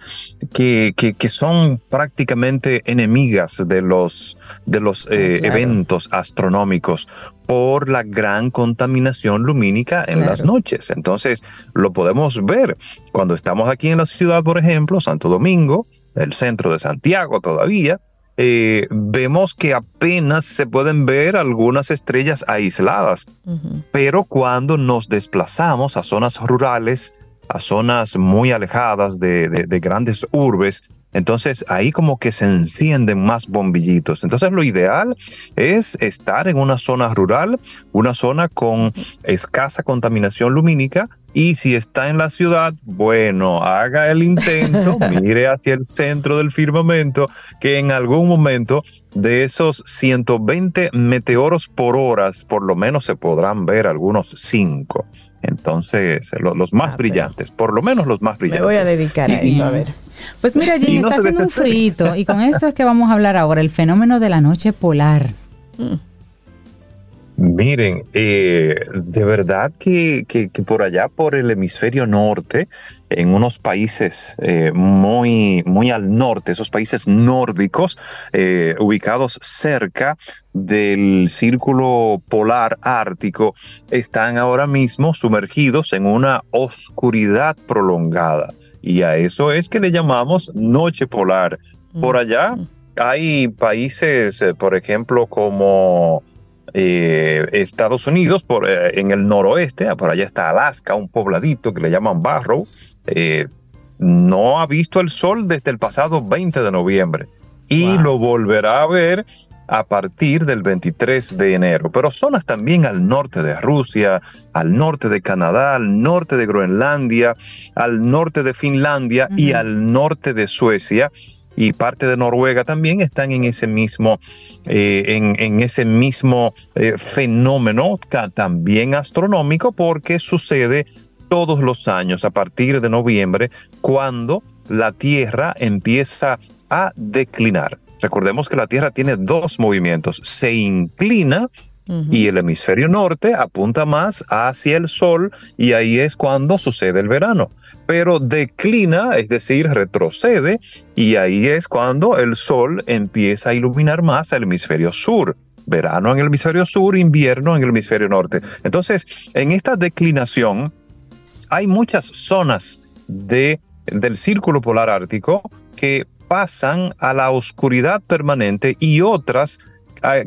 que, que, son prácticamente enemigas de los, de los eh, eventos astronómicos por la gran contaminación lumínica en las noches. Entonces, lo podemos ver cuando estamos aquí en la ciudad, por ejemplo, Santo Domingo, el centro de Santiago todavía, eh, vemos que apenas se pueden ver algunas estrellas aisladas, pero cuando nos desplazamos a zonas rurales, a zonas muy alejadas de, de, grandes urbes, entonces ahí como que se encienden más bombillitos. Entonces lo ideal es estar en una zona rural, una zona con escasa contaminación lumínica y si está en la ciudad, bueno, haga el intento, mire hacia el centro del firmamento, que en algún momento de esos 120 meteoros por horas, por lo menos se podrán ver algunos cinco. Entonces, los más ah, brillantes, por lo menos los más brillantes. Me voy a dedicar a eso, a ver. Pues mira, Jim, está haciendo un frito y con eso es que vamos a hablar ahora, el fenómeno de la noche polar. Mm. Miren, eh, de verdad que, por allá, por el hemisferio norte, en unos países eh, muy, muy al norte, esos países nórdicos, eh, ubicados cerca del círculo polar ártico, están ahora mismo sumergidos en una oscuridad prolongada. Y a eso es que le llamamos noche polar. Por allá hay países, por ejemplo, como eh, Estados Unidos, por, eh, en el noroeste, ah, por allá está Alaska, un pobladito que le llaman Barrow, eh, no ha visto el sol desde el pasado 20 de noviembre y lo volverá a ver a partir del 23 de enero. Pero zonas también al norte de Rusia, al norte de Canadá, al norte de Groenlandia, al norte de Finlandia y al norte de Suecia y parte de Noruega también están en ese mismo, eh, en, ese mismo eh, fenómeno también astronómico porque sucede todos los años a partir de noviembre cuando la Tierra empieza a declinar. Recordemos que la Tierra tiene dos movimientos, se inclina y el hemisferio norte apunta más hacia el sol y ahí es cuando sucede el verano. Pero declina, es decir, retrocede y ahí es cuando el sol empieza a iluminar más el hemisferio sur verano en el hemisferio sur, invierno en el hemisferio norte. Entonces, en esta declinación hay muchas zonas de, del círculo polar ártico que pasan a la oscuridad permanente y otras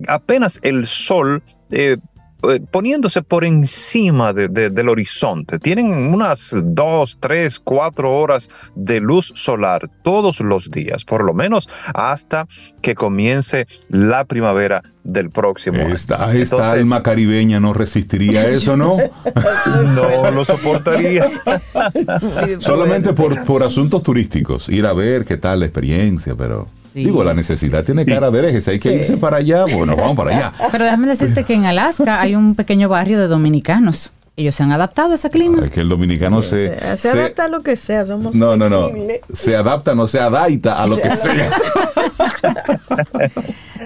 apenas el sol eh, eh, poniéndose por encima del horizonte. Tienen unas dos, tres, cuatro horas de luz solar todos los días, por lo menos hasta que comience la primavera del próximo año. Esta, esta alma caribeña no resistiría eso, ¿no? no lo soportaría. Solamente por, por asuntos turísticos, ir a ver qué tal la experiencia, pero... Digo, la necesidad tiene cara de herejes, hay que irse para allá, bueno, vamos para allá. Pero déjame decirte que en Alaska hay un pequeño barrio de dominicanos. Ellos se han adaptado a ese clima. Es que el dominicano se, se, se, adapta a lo que sea, somos No, no, no. Se adapta, no se adapta a lo que sea.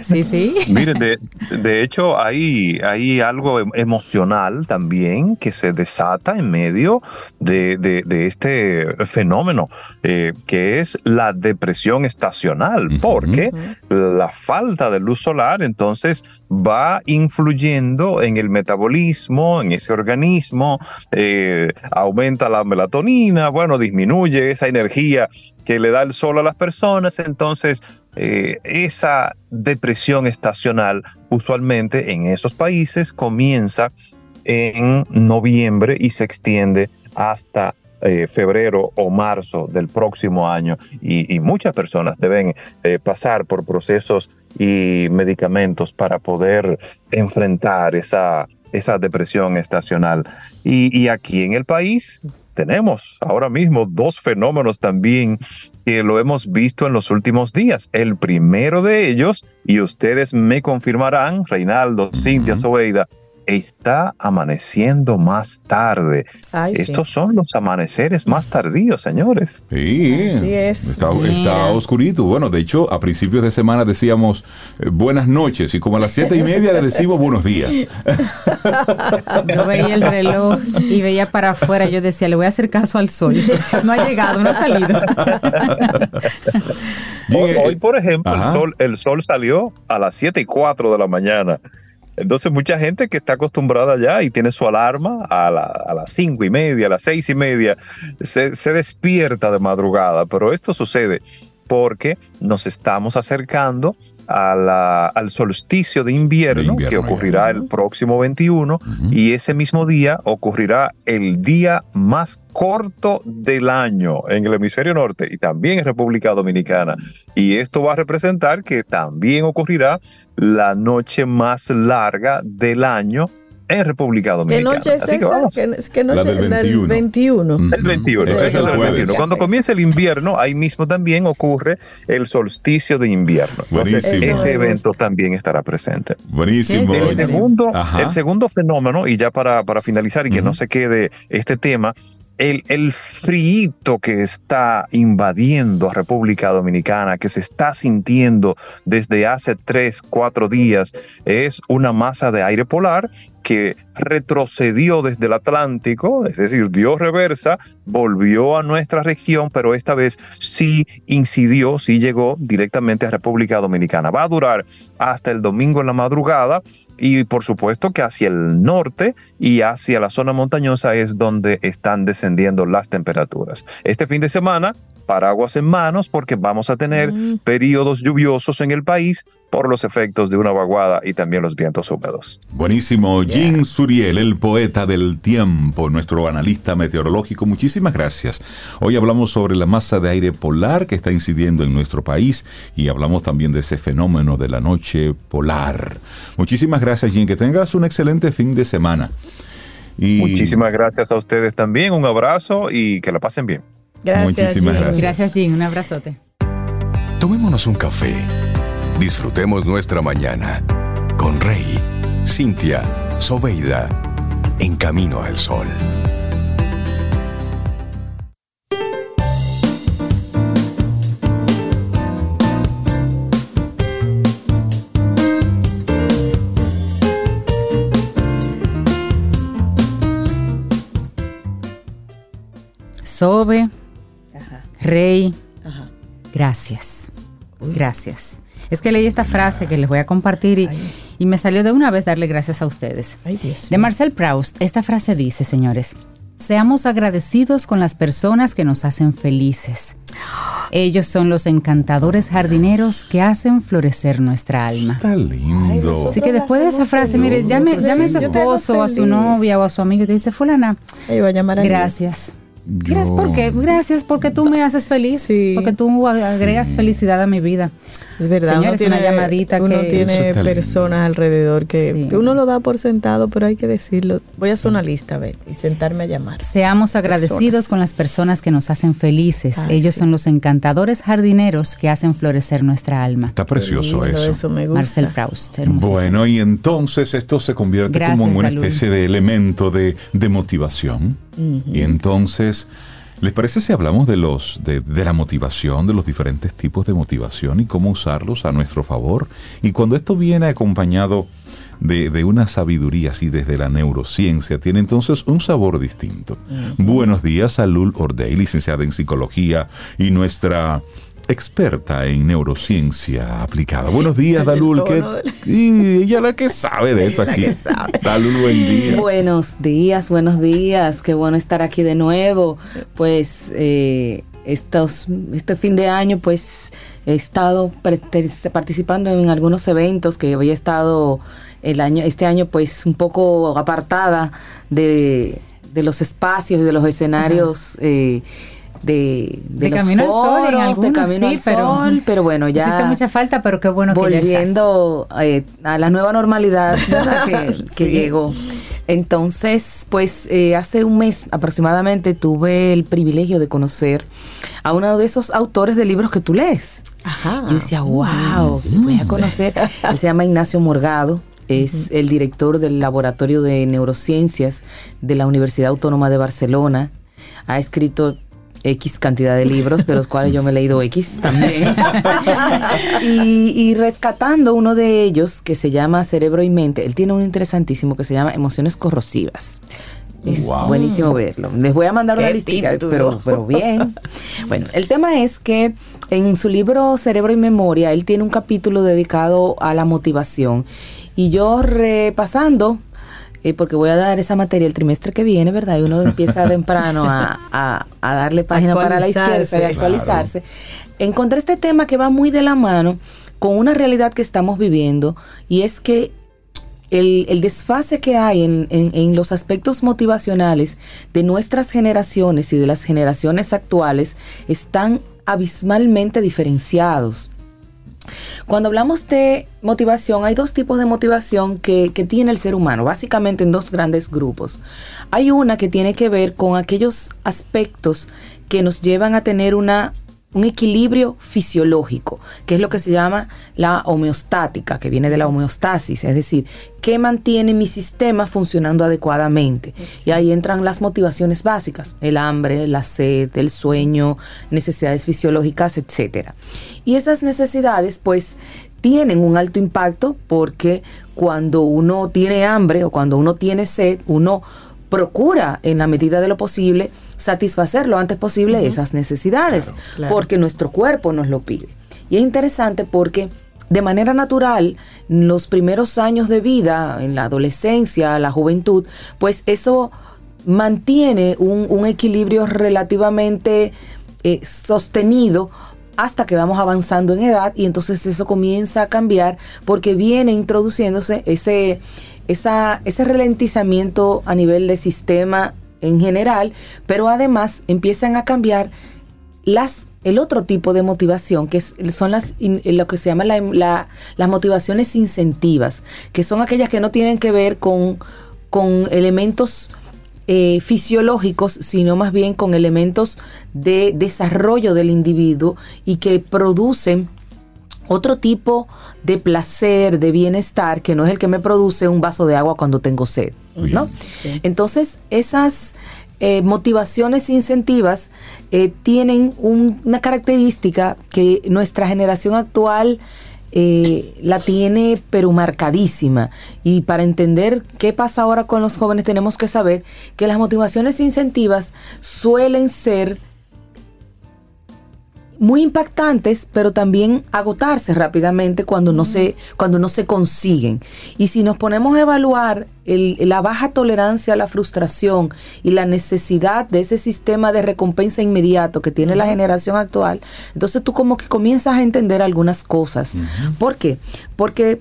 Sí, sí. Miren, de, de, hecho hay, hay algo emocional también que se desata en medio de, de, de este fenómeno, eh, que es la depresión estacional, porque uh -huh. la falta de luz solar entonces va influyendo en el metabolismo, en ese organismo, eh, aumenta la melatonina, bueno, disminuye esa energía que le da el sol a las personas, entonces eh, esa depresión estacional usualmente en esos países comienza en noviembre y se extiende hasta eh, febrero o marzo del próximo año y, muchas personas deben eh, pasar por procesos y medicamentos para poder enfrentar esa, esa depresión estacional. Y aquí en el país tenemos ahora mismo dos fenómenos también que lo hemos visto en los últimos días. El primero de ellos, y ustedes me confirmarán, Reinaldo, Cintia, uh -huh. Sobeida, está amaneciendo más tarde. Ay, Estos sí. son los amaneceres más tardíos, señores. Sí, Así es. Está, está, oscurito. Bueno, de hecho, a principios de semana decíamos eh, buenas noches y como a las siete y media le decimos buenos días. Yo veía el reloj y veía para afuera. Yo decía, le voy a hacer caso al sol. No ha llegado, no ha salido. hoy, hoy, por ejemplo, el sol, el sol salió a las siete y cuatro de la mañana. Entonces mucha gente que está acostumbrada ya y tiene su alarma a, la, a las cinco y media, a las seis y media, se despierta de madrugada, pero esto sucede porque nos estamos acercando a la, al solsticio de invierno, de invierno que ocurrirá el próximo 21 uh -huh. y ese mismo día ocurrirá el día más corto del año en el hemisferio norte y también en República Dominicana. Y esto va a representar que también ocurrirá la noche más larga del año en República Dominicana. ¿Qué noche es Así esa? que vamos. ¿Qué, qué noche? La del 21. 21. El 21, Sí, ese es el jueves. 21. Cuando comienza el invierno, ahí mismo también ocurre el solsticio de invierno. Entonces, Buenísimo. ese evento también estará presente. Buenísimo. El segundo, Ajá. el segundo fenómeno, y ya para, para finalizar y que no se quede este tema, el, el frío que está invadiendo a República Dominicana, que se está sintiendo desde hace tres, cuatro días, es una masa de aire polar que retrocedió desde el Atlántico, es decir, dio reversa, volvió a nuestra región, pero esta vez sí incidió, sí llegó directamente a República Dominicana. Va a durar hasta el domingo en la madrugada y por supuesto que hacia el norte y hacia la zona montañosa es donde están descendiendo las temperaturas. Este fin de semana, paraguas en manos porque vamos a tener Mm. periodos lluviosos en el país por los efectos de una vaguada y también los vientos húmedos. Buenísimo. Jean Suriel, el poeta del tiempo, nuestro analista meteorológico. Muchísimas gracias. Hoy hablamos sobre la masa de aire polar que está incidiendo en nuestro país y hablamos también de ese fenómeno de la noche polar. Muchísimas gracias, Jean. Que tengas un excelente fin de semana. Y Muchísimas gracias a ustedes también. Un abrazo y que la pasen bien. Gracias. Muchísimas gracias. Gracias, Jim. Un abrazote. Tomémonos un café. Disfrutemos nuestra mañana con Rey, Cintia, Soveida, en camino al sol. Sobe, Rey, ajá. gracias. Gracias. Es que leí esta frase que les voy a compartir y, Ay. y me salió de una vez darle gracias a ustedes. Ay, Dios. De Marcel Proust, esta frase dice, señores, seamos agradecidos con las personas que nos hacen felices. Ellos son los encantadores jardineros que hacen florecer nuestra alma. Está lindo. nosotros- Así que después de esa frase, mire, llame, llame a su esposo, a su novia o a su amigo y te dice, fulana, Ay, voy a llamar a gracias. Gracias, Yo- ¿por qué? Gracias porque tú me haces feliz, Sí. porque tú agregas felicidad a mi vida. Es verdad, Señores, uno una tiene, llamadita uno que- tiene Eso lindo. personas alrededor que, Sí. que uno lo da por sentado, pero hay que decirlo. Voy a hacer una lista, a ver, y sentarme a llamar. Seamos agradecidos Personas. con las personas que nos hacen felices. Ay, Ellos sí. son los encantadores jardineros que hacen florecer nuestra alma. Está precioso Lindo, eso. me gusta. Marcel Proust. Bueno, y entonces esto se convierte Gracias, como en una especie de elemento de, de motivación. Y entonces, ¿les parece si hablamos de los de, de la motivación, de los diferentes tipos de motivación y cómo usarlos a nuestro favor? Y cuando esto viene acompañado de, de una sabiduría así desde la neurociencia, tiene entonces un sabor distinto. Buenos días a Lul Ordey, licenciada en psicología y nuestra experta en neurociencia aplicada. Buenos días, Dalul. que y ella la que sabe de esto aquí. Dalul, buen día. Buenos días, buenos días. Qué bueno estar aquí de nuevo. Pues eh, estos, este fin de año, pues he estado participando en algunos eventos que había estado el año, este año, pues un poco apartada de, de los espacios y de los escenarios. eh, de, De los Camino al Sol, en algunos de Camino sí, al pero Sol, pero bueno, ya Hiciste mucha falta, pero qué bueno que ya estás. volviendo eh, a la nueva normalidad que, llegó. Entonces, pues eh, hace un mes aproximadamente tuve el privilegio de conocer a uno de esos autores de libros que tú lees. Ajá. Yo decía, wow, voy a conocer. Él se llama Ignacio Morgado. Es el director del Laboratorio de Neurociencias de la Universidad Autónoma de Barcelona. Ha escrito X cantidad de libros, de los cuales yo me he leído X también. y, y rescatando uno de ellos, que se llama Cerebro y Mente, él tiene uno interesantísimo que se llama Emociones Corrosivas. Es Wow. buenísimo verlo. Les voy a mandar una listica, pero, pero bien. Bueno, el tema es que en su libro Cerebro y Memoria, él tiene un capítulo dedicado a la motivación. Y yo repasando, eh, porque voy a dar esa materia el trimestre que viene, ¿verdad? Y uno empieza temprano a, a- a darle página para la izquierda y Actualizarse. Encontré este tema que va muy de la mano con una realidad que estamos viviendo y es que el, el desfase que hay en, en- en los aspectos motivacionales de nuestras generaciones y de las generaciones actuales están abismalmente diferenciados. Cuando hablamos de motivación, hay dos tipos de motivación que, que tiene el ser humano, básicamente en dos grandes grupos. Hay una que tiene que ver con aquellos aspectos que nos llevan a tener una, un equilibrio fisiológico, que es lo que se llama la homeostática, que viene de la homeostasis, es decir, que mantiene mi sistema funcionando adecuadamente. Y ahí entran las motivaciones básicas, el hambre, la sed, el sueño, necesidades fisiológicas, etcétera. Y esas necesidades, pues, tienen un alto impacto porque cuando uno tiene hambre o cuando uno tiene sed, uno procura en la medida de lo posible satisfacer lo antes posible esas necesidades, claro. porque nuestro cuerpo nos lo pide. Y es interesante porque de manera natural, en los primeros años de vida, en la adolescencia, la juventud, pues eso mantiene un, un equilibrio relativamente eh, sostenido hasta que vamos avanzando en edad y entonces eso comienza a cambiar porque viene introduciéndose ese, esa, ese ralentizamiento a nivel de sistema en general, pero además empiezan a cambiar las el otro tipo de motivación que son las lo que se llama la- la- las motivaciones incentivas que son aquellas que no tienen que ver con, con elementos eh, fisiológicos, sino más bien con elementos de desarrollo del individuo y que producen otro tipo de placer, de bienestar, que no es el que me produce un vaso de agua cuando tengo sed, ¿no? Entonces, esas eh, motivaciones incentivas eh, tienen un- una característica que nuestra generación actual eh, la tiene pero marcadísima. Y para entender qué pasa ahora con los jóvenes tenemos que saber que las motivaciones incentivas suelen ser muy impactantes, pero también agotarse rápidamente cuando no se cuando no se consiguen. Y si nos ponemos a evaluar el- la baja tolerancia a la frustración y la necesidad de ese sistema de recompensa inmediato que tiene la generación actual, entonces tú como que comienzas a entender algunas cosas. ¿Por qué? Porque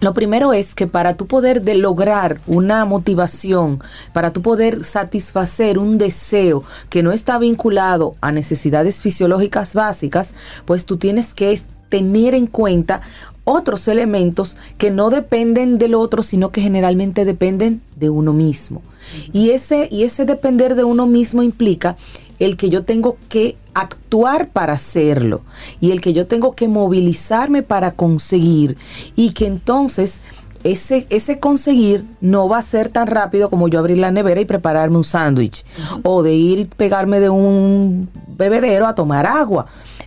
lo primero es que para tú poder de lograr una motivación, para tú poder satisfacer un deseo que no está vinculado a necesidades fisiológicas básicas, pues tú tienes que tener en cuenta otros elementos que no dependen del otro, sino que generalmente dependen de uno mismo. Y ese, y ese depender de uno mismo implica el que yo tengo que actuar para hacerlo y el que yo tengo que movilizarme para conseguir y que entonces ese, ese conseguir no va a ser tan rápido como yo abrir la nevera y prepararme un sándwich o de ir y pegarme de un bebedero a tomar agua.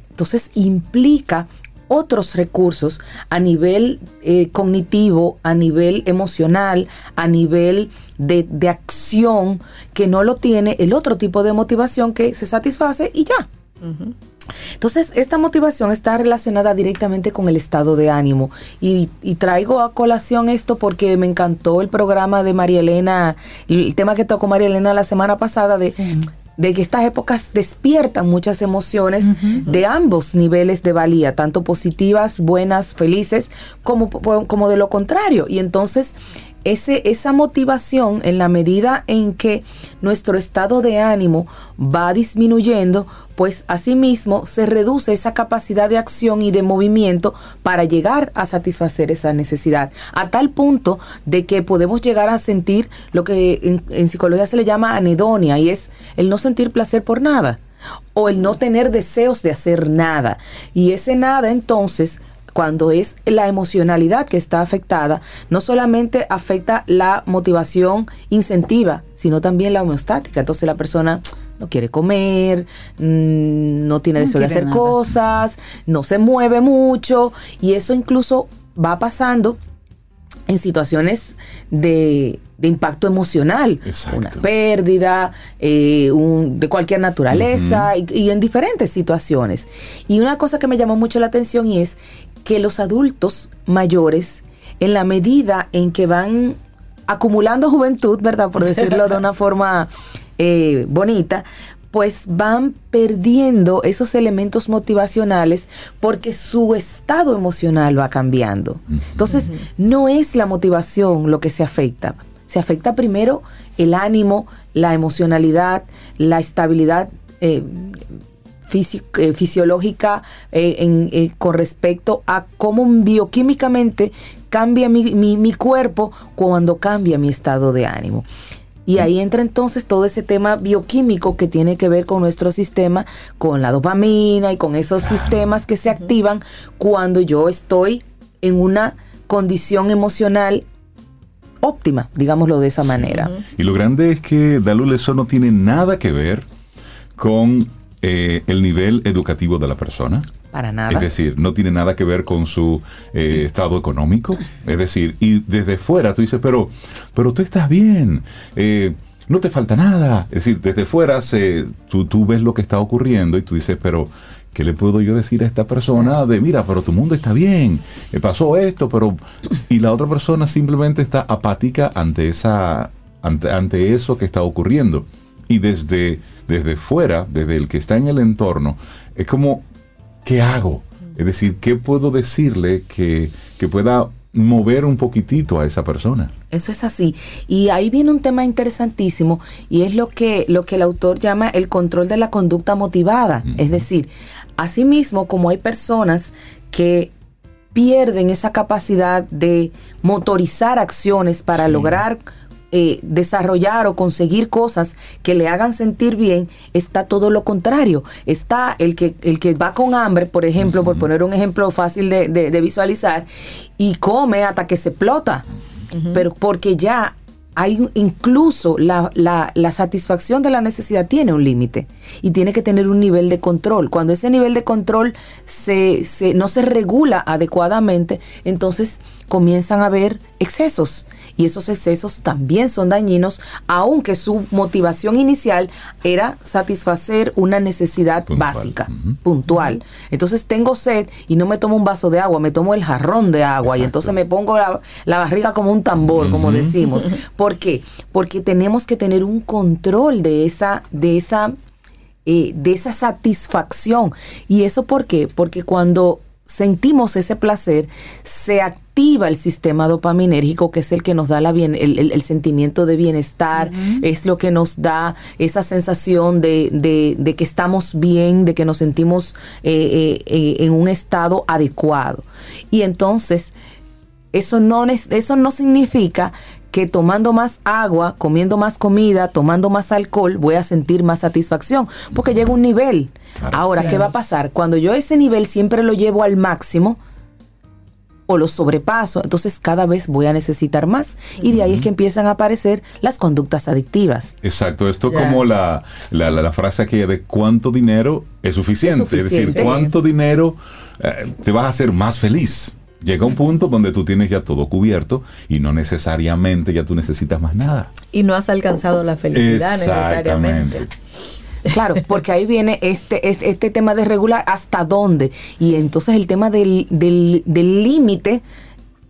Entonces implica otros recursos a nivel eh, cognitivo, a nivel emocional, a nivel de, acción, que no lo tiene el otro tipo de motivación que se satisface y ya. Entonces, esta motivación está relacionada directamente con el estado de ánimo. Y, traigo a colación esto porque me encantó el programa de María Elena, el tema que tocó María Elena la semana pasada de de que estas épocas despiertan muchas emociones de ambos niveles de valía, tanto positivas, buenas, felices, como, como de lo contrario. Y entonces ese, esa motivación, en la medida en que nuestro estado de ánimo va disminuyendo, pues asimismo se reduce esa capacidad de acción y de movimiento para llegar a satisfacer esa necesidad, a tal punto de que podemos llegar a sentir lo que en, en psicología se le llama anedonia, y es el no sentir placer por nada o el no tener deseos de hacer nada. Y ese nada entonces cuando es la emocionalidad que está afectada, no solamente afecta la motivación incentiva, sino también la homeostática. Entonces la persona no quiere comer, mm, no tiene deseo de hacer cosas, no se mueve mucho y eso incluso va pasando en situaciones de, impacto emocional, una pérdida eh, de cualquier naturaleza y, y, en diferentes situaciones. Y una cosa que me llamó mucho la atención y es que los adultos mayores, en la medida en que van acumulando juventud, ¿verdad? Por decirlo de una forma eh, bonita, pues van perdiendo esos elementos motivacionales porque su estado emocional va cambiando. Entonces, no es la motivación lo que se afecta. Se afecta primero el ánimo, la emocionalidad, la estabilidad eh, eh, fisiológica eh, eh, con respecto a cómo bioquímicamente cambia mi, mi, cuerpo cuando cambia mi estado de ánimo. Y ahí entra entonces todo ese tema bioquímico que tiene que ver con nuestro sistema, con la dopamina y con esos sistemas que se activan cuando yo estoy en una condición emocional óptima, digámoslo de esa manera. Y lo grande es que Dalul eso no tiene nada que ver con eh, el nivel educativo de la persona. Para nada. Es decir, no tiene nada que ver con su eh, estado económico. Es decir, y desde fuera tú dices, pero, pero tú estás bien. Eh, no te falta nada. Es decir, desde fuera se, tú, tú ves lo que está ocurriendo y tú dices, pero ¿qué le puedo yo decir a esta persona de, mira, pero tu mundo está bien, pasó esto, pero... Y la otra persona simplemente está apática ante, esa, ante, ante eso que está ocurriendo. Y desde desde fuera, desde el que está en el entorno, es como, ¿qué hago? Es decir, ¿qué puedo decirle que, que pueda mover un poquitito a esa persona. Eso es así. Y ahí viene un tema interesantísimo y es lo que, lo que el autor llama el control de la conducta motivada. Es decir, asimismo, como hay personas que pierden esa capacidad de motorizar acciones para lograr eh, desarrollar o conseguir cosas que le hagan sentir bien, está todo lo contrario. Está el que, el que va con hambre, por ejemplo, por poner un ejemplo fácil de, visualizar, y come hasta que se explota. Pero porque ya hay incluso la, la, satisfacción de la necesidad tiene un límite y tiene que tener un nivel de control. Cuando ese nivel de control se, se, no se regula adecuadamente, entonces comienzan a haber excesos y esos excesos también son dañinos, aunque su motivación inicial era satisfacer una necesidad básica, puntual. Entonces tengo sed y no me tomo un vaso de agua, me tomo el jarrón de agua y entonces me pongo la, barriga como un tambor, como decimos. ¿Por qué? Porque tenemos que tener un control de esa, de esa, eh, de esa satisfacción. ¿Y eso por qué? Porque cuando sentimos ese placer, se activa el sistema dopaminérgico, que es el que nos da la bien, el, el- el sentimiento de bienestar, es lo que nos da esa sensación de, de- de que estamos bien, de que nos sentimos eh, eh, eh, en un estado adecuado. Y entonces, eso no, eso no significa que tomando más agua, comiendo más comida, tomando más alcohol, voy a sentir más satisfacción, porque llega un nivel. Claro. Ahora, ¿qué va a pasar? Cuando yo ese nivel siempre lo llevo al máximo o lo sobrepaso, entonces cada vez voy a necesitar más. Y de ahí es que empiezan a aparecer las conductas adictivas. Exacto, esto es Ya. como la, la, la- la frase aquella de cuánto dinero es suficiente. Es, Es decir, cuánto dinero eh, te vas a hacer más feliz. Llega un punto donde tú tienes ya todo cubierto y no necesariamente ya tú necesitas más nada. Y no has alcanzado la felicidad necesariamente. Exactamente. Claro, porque ahí viene este, este, este tema de regular hasta dónde. Y entonces el tema del del- del límite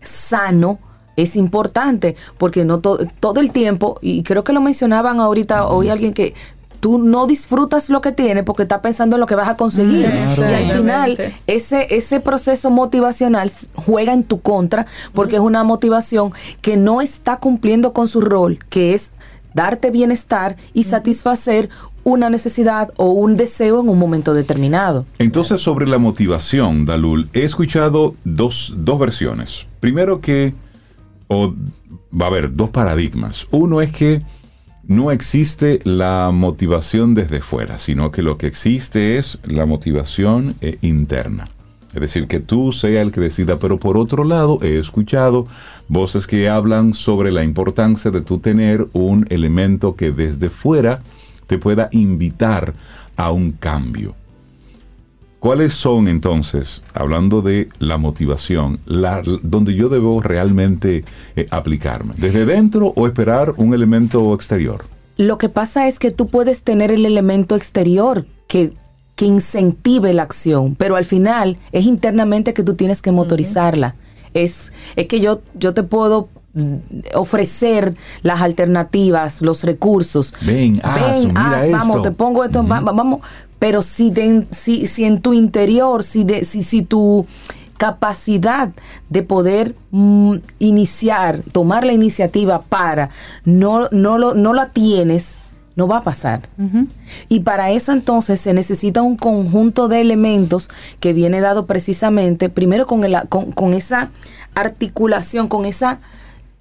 sano es importante, porque no to- todo el tiempo, y creo que lo mencionaban ahorita, hoy alguien que tú no disfrutas lo que tienes porque estás pensando en lo que vas a conseguir. Claro. Y al final, ese, ese proceso motivacional juega en tu contra porque es una motivación que no está cumpliendo con su rol, que es darte bienestar y satisfacer una necesidad o un deseo en un momento determinado. Entonces, sobre la motivación, Dalul, he escuchado dos, dos versiones. Primero que, o va a haber dos paradigmas. Uno es que no existe la motivación desde fuera, sino que lo que existe es la motivación eh, interna. Es decir, que tú sea el que decida, pero por otro lado he escuchado voces que hablan sobre la importancia de tú tener un elemento que desde fuera te pueda invitar a un cambio. ¿Cuáles son entonces, hablando de la motivación, la, donde yo debo realmente eh, aplicarme? ¿Desde dentro o esperar un elemento exterior? Lo que pasa es que tú puedes tener el elemento exterior que, que incentive la acción, pero al final es internamente que tú tienes que motorizarla. Es, es que yo, yo te puedo mm, ofrecer las alternativas, los recursos. Ven, haz, mira haz, vamos, esto. te pongo esto, va- va- vamos. Pero si, de- si, si en tu interior, si, de, si, si tu capacidad de poder mm, iniciar, tomar la iniciativa para, no, no, lo, no la tienes, no va a pasar. Y para eso entonces se necesita un conjunto de elementos que viene dado precisamente, primero con, el- con, con esa articulación, con esa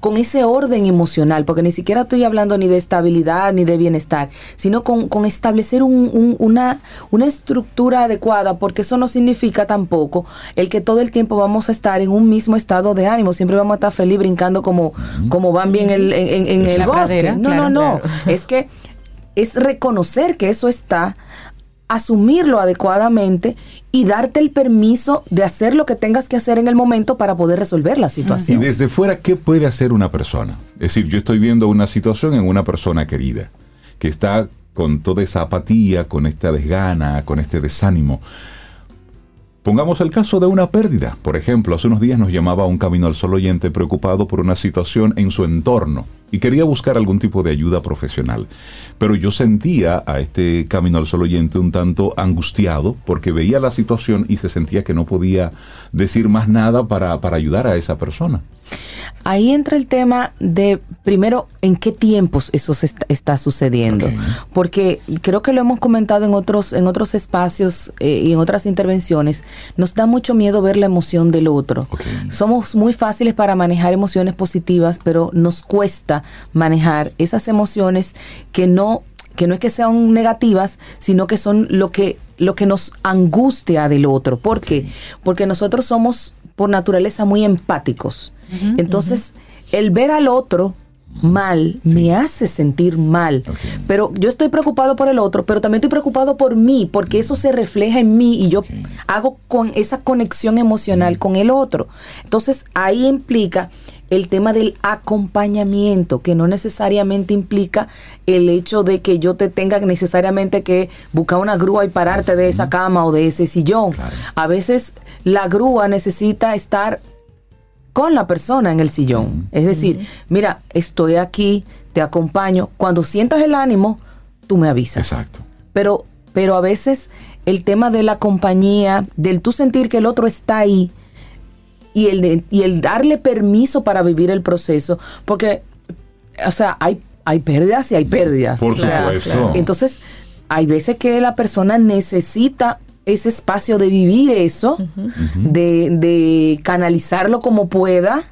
con ese orden emocional, porque ni siquiera estoy hablando ni de estabilidad ni de bienestar, sino con, con establecer un- un- una, una estructura adecuada, porque eso no significa tampoco el que todo el tiempo vamos a estar en un mismo estado de ánimo, siempre vamos a estar feliz brincando como, como van bien el- en, en- en Es el bosque. pradera, no, claro, no, no, claro. es que es reconocer que eso está, asumirlo adecuadamente y darte el permiso de hacer lo que tengas que hacer en el momento para poder resolver la Y situación. desde fuera, ¿qué puede hacer una persona? Es decir, yo estoy viendo una situación en una persona querida, que está con toda esa apatía, con esta desgana, con este desánimo. Pongamos el caso de una pérdida. Por ejemplo, hace unos días nos llamaba un camino al sol oyente preocupado por una situación en su entorno y quería buscar algún tipo de ayuda profesional. Pero yo sentía a este camino al sol oyente un tanto angustiado porque veía la situación y se sentía que no podía decir más nada para, para ayudar a esa persona. Ahí entra el tema de, primero, en qué tiempos eso se está, está sucediendo. Porque creo que lo hemos comentado en otros, en otros espacios eh, y en otras intervenciones. Nos da mucho miedo ver la emoción del otro. Somos muy fáciles para manejar emociones positivas, pero nos cuesta manejar esas emociones que no que no es que sean negativas, sino que son lo que lo que nos angustia del otro. ¿Por qué? Porque nosotros somos por naturaleza muy empáticos. Entonces, el ver al otro mal me hace sentir mal. Pero yo estoy preocupado por el otro, pero también estoy preocupado por mí, porque eso se refleja en mí y yo hago con esa conexión emocional con el otro. Entonces, ahí implica el tema del acompañamiento, que no necesariamente implica el hecho de que yo te tenga necesariamente que buscar una grúa y pararte de esa cama o de ese sillón. Claro. A veces la grúa necesita estar con la persona en el sillón. Es decir, mira, estoy aquí, te acompaño. Cuando sientas el ánimo, tú me avisas. Exacto. Pero, pero a veces el tema de la compañía, del tú sentir que el otro está ahí y el, de- y el darle permiso para vivir el proceso, porque, o sea, hay, hay pérdidas y hay pérdidas. Por O sea, supuesto. entonces, hay veces que la persona necesita ese espacio de vivir eso, de, de canalizarlo como pueda,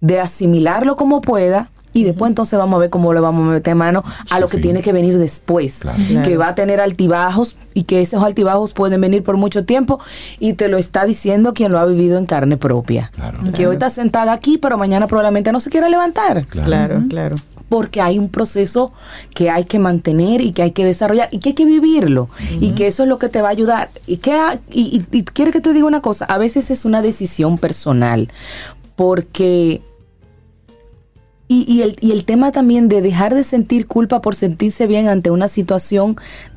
de asimilarlo como pueda. Y después entonces vamos a ver cómo le vamos a meter mano a Sí, lo que sí. tiene que venir después. Claro. Que va a tener altibajos y que esos altibajos pueden venir por mucho tiempo. Y te lo está diciendo quien lo ha vivido en carne propia. Claro. Que hoy está sentada aquí, pero mañana probablemente no se quiera levantar Claro, claro. porque hay un proceso que hay que mantener y que hay que desarrollar y que hay que vivirlo y que eso es lo que te va a ayudar y que ha- y, y- y quiero que te diga una cosa a veces es una decisión personal porque y, y el, y el tema también de dejar de sentir culpa por sentirse bien ante una situación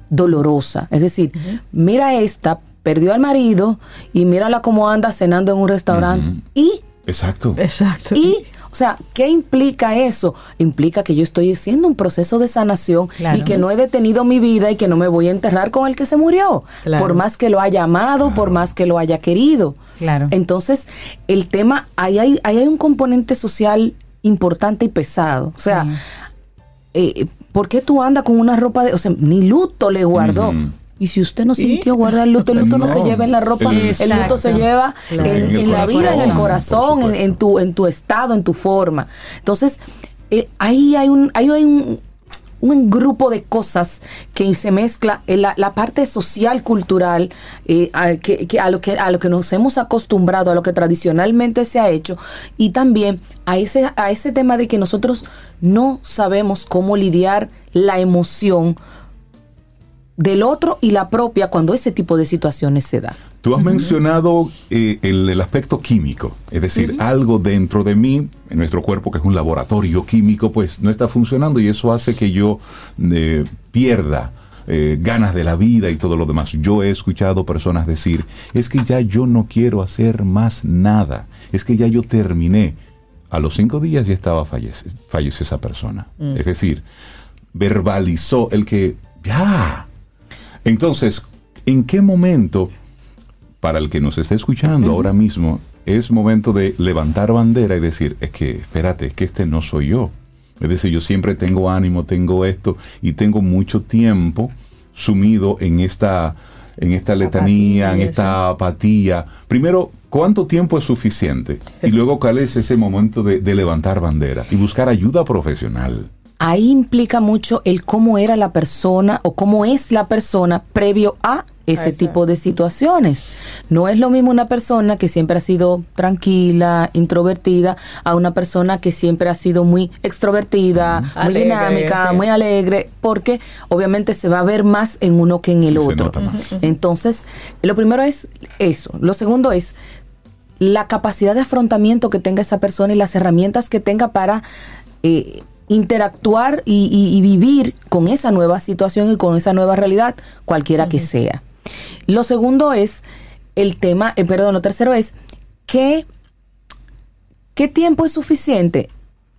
dolorosa. Es decir, mira esta, perdió al marido y mírala cómo anda cenando en un restaurante. Y Exacto. Exacto. y, o sea, ¿qué implica eso? Implica que yo estoy haciendo un proceso de sanación Claro. y que no he detenido mi vida y que no me voy a enterrar con el que se murió. Claro. Por más que lo haya amado, por más que lo haya querido. Claro. Entonces, el tema, ahí hay, ahí hay un componente social importante y pesado. O sea, Sí. eh, ¿por qué tú andas con una ropa de, o sea, ni luto le guardó? Y si usted no sintió guardar el luto, el luto no, No. se lleva en la ropa, El- el, luto se lleva Claro. en, En el en la vida, en el corazón, en, tu, en tu estado, en tu forma. Entonces, eh, ahí hay un, ahí hay un, un grupo de cosas que se mezcla en la, la parte social, cultural, eh, a, que, a, lo que, a lo que nos hemos acostumbrado, a lo que tradicionalmente se ha hecho, y también a ese, a ese tema de que nosotros no sabemos cómo lidiar la emoción del otro y la propia cuando ese tipo de situaciones se da. Tú has mencionado eh, el, el aspecto químico, es decir, algo dentro de mí, en nuestro cuerpo, que es un laboratorio químico, pues no está funcionando y eso hace que yo eh, pierda eh, ganas de la vida y todo lo demás. Yo he escuchado personas decir, es que ya yo no quiero hacer más nada, es que ya yo terminé. A los cinco días ya estaba fallece, falleció esa persona. Es decir, verbalizó el que, ya. Entonces, ¿en qué momento para el que nos está escuchando ahora mismo, es momento de levantar bandera y decir, es que, espérate, es que este no soy yo. Es decir, yo siempre tengo ánimo, tengo esto y tengo mucho tiempo sumido en esta, en esta letanía, en esta apatía. Primero, ¿cuánto tiempo es suficiente? Y luego, ¿cuál es ese momento de, de levantar bandera y buscar ayuda profesional? Ahí implica mucho el cómo era la persona o cómo es la persona previo a ese tipo de situaciones. No es lo mismo una persona que siempre ha sido tranquila, introvertida, a una persona que siempre ha sido muy extrovertida, muy Alegre, dinámica, sí. muy alegre, porque obviamente se va a ver más en uno que en el Sí, otro. Entonces, lo primero es eso. Lo segundo es la capacidad de afrontamiento que tenga esa persona y las herramientas que tenga para eh, interactuar y, y- y vivir con esa nueva situación y con esa nueva realidad, cualquiera que sea. Lo segundo es el tema, eh, perdón, lo tercero es que ¿qué tiempo es suficiente?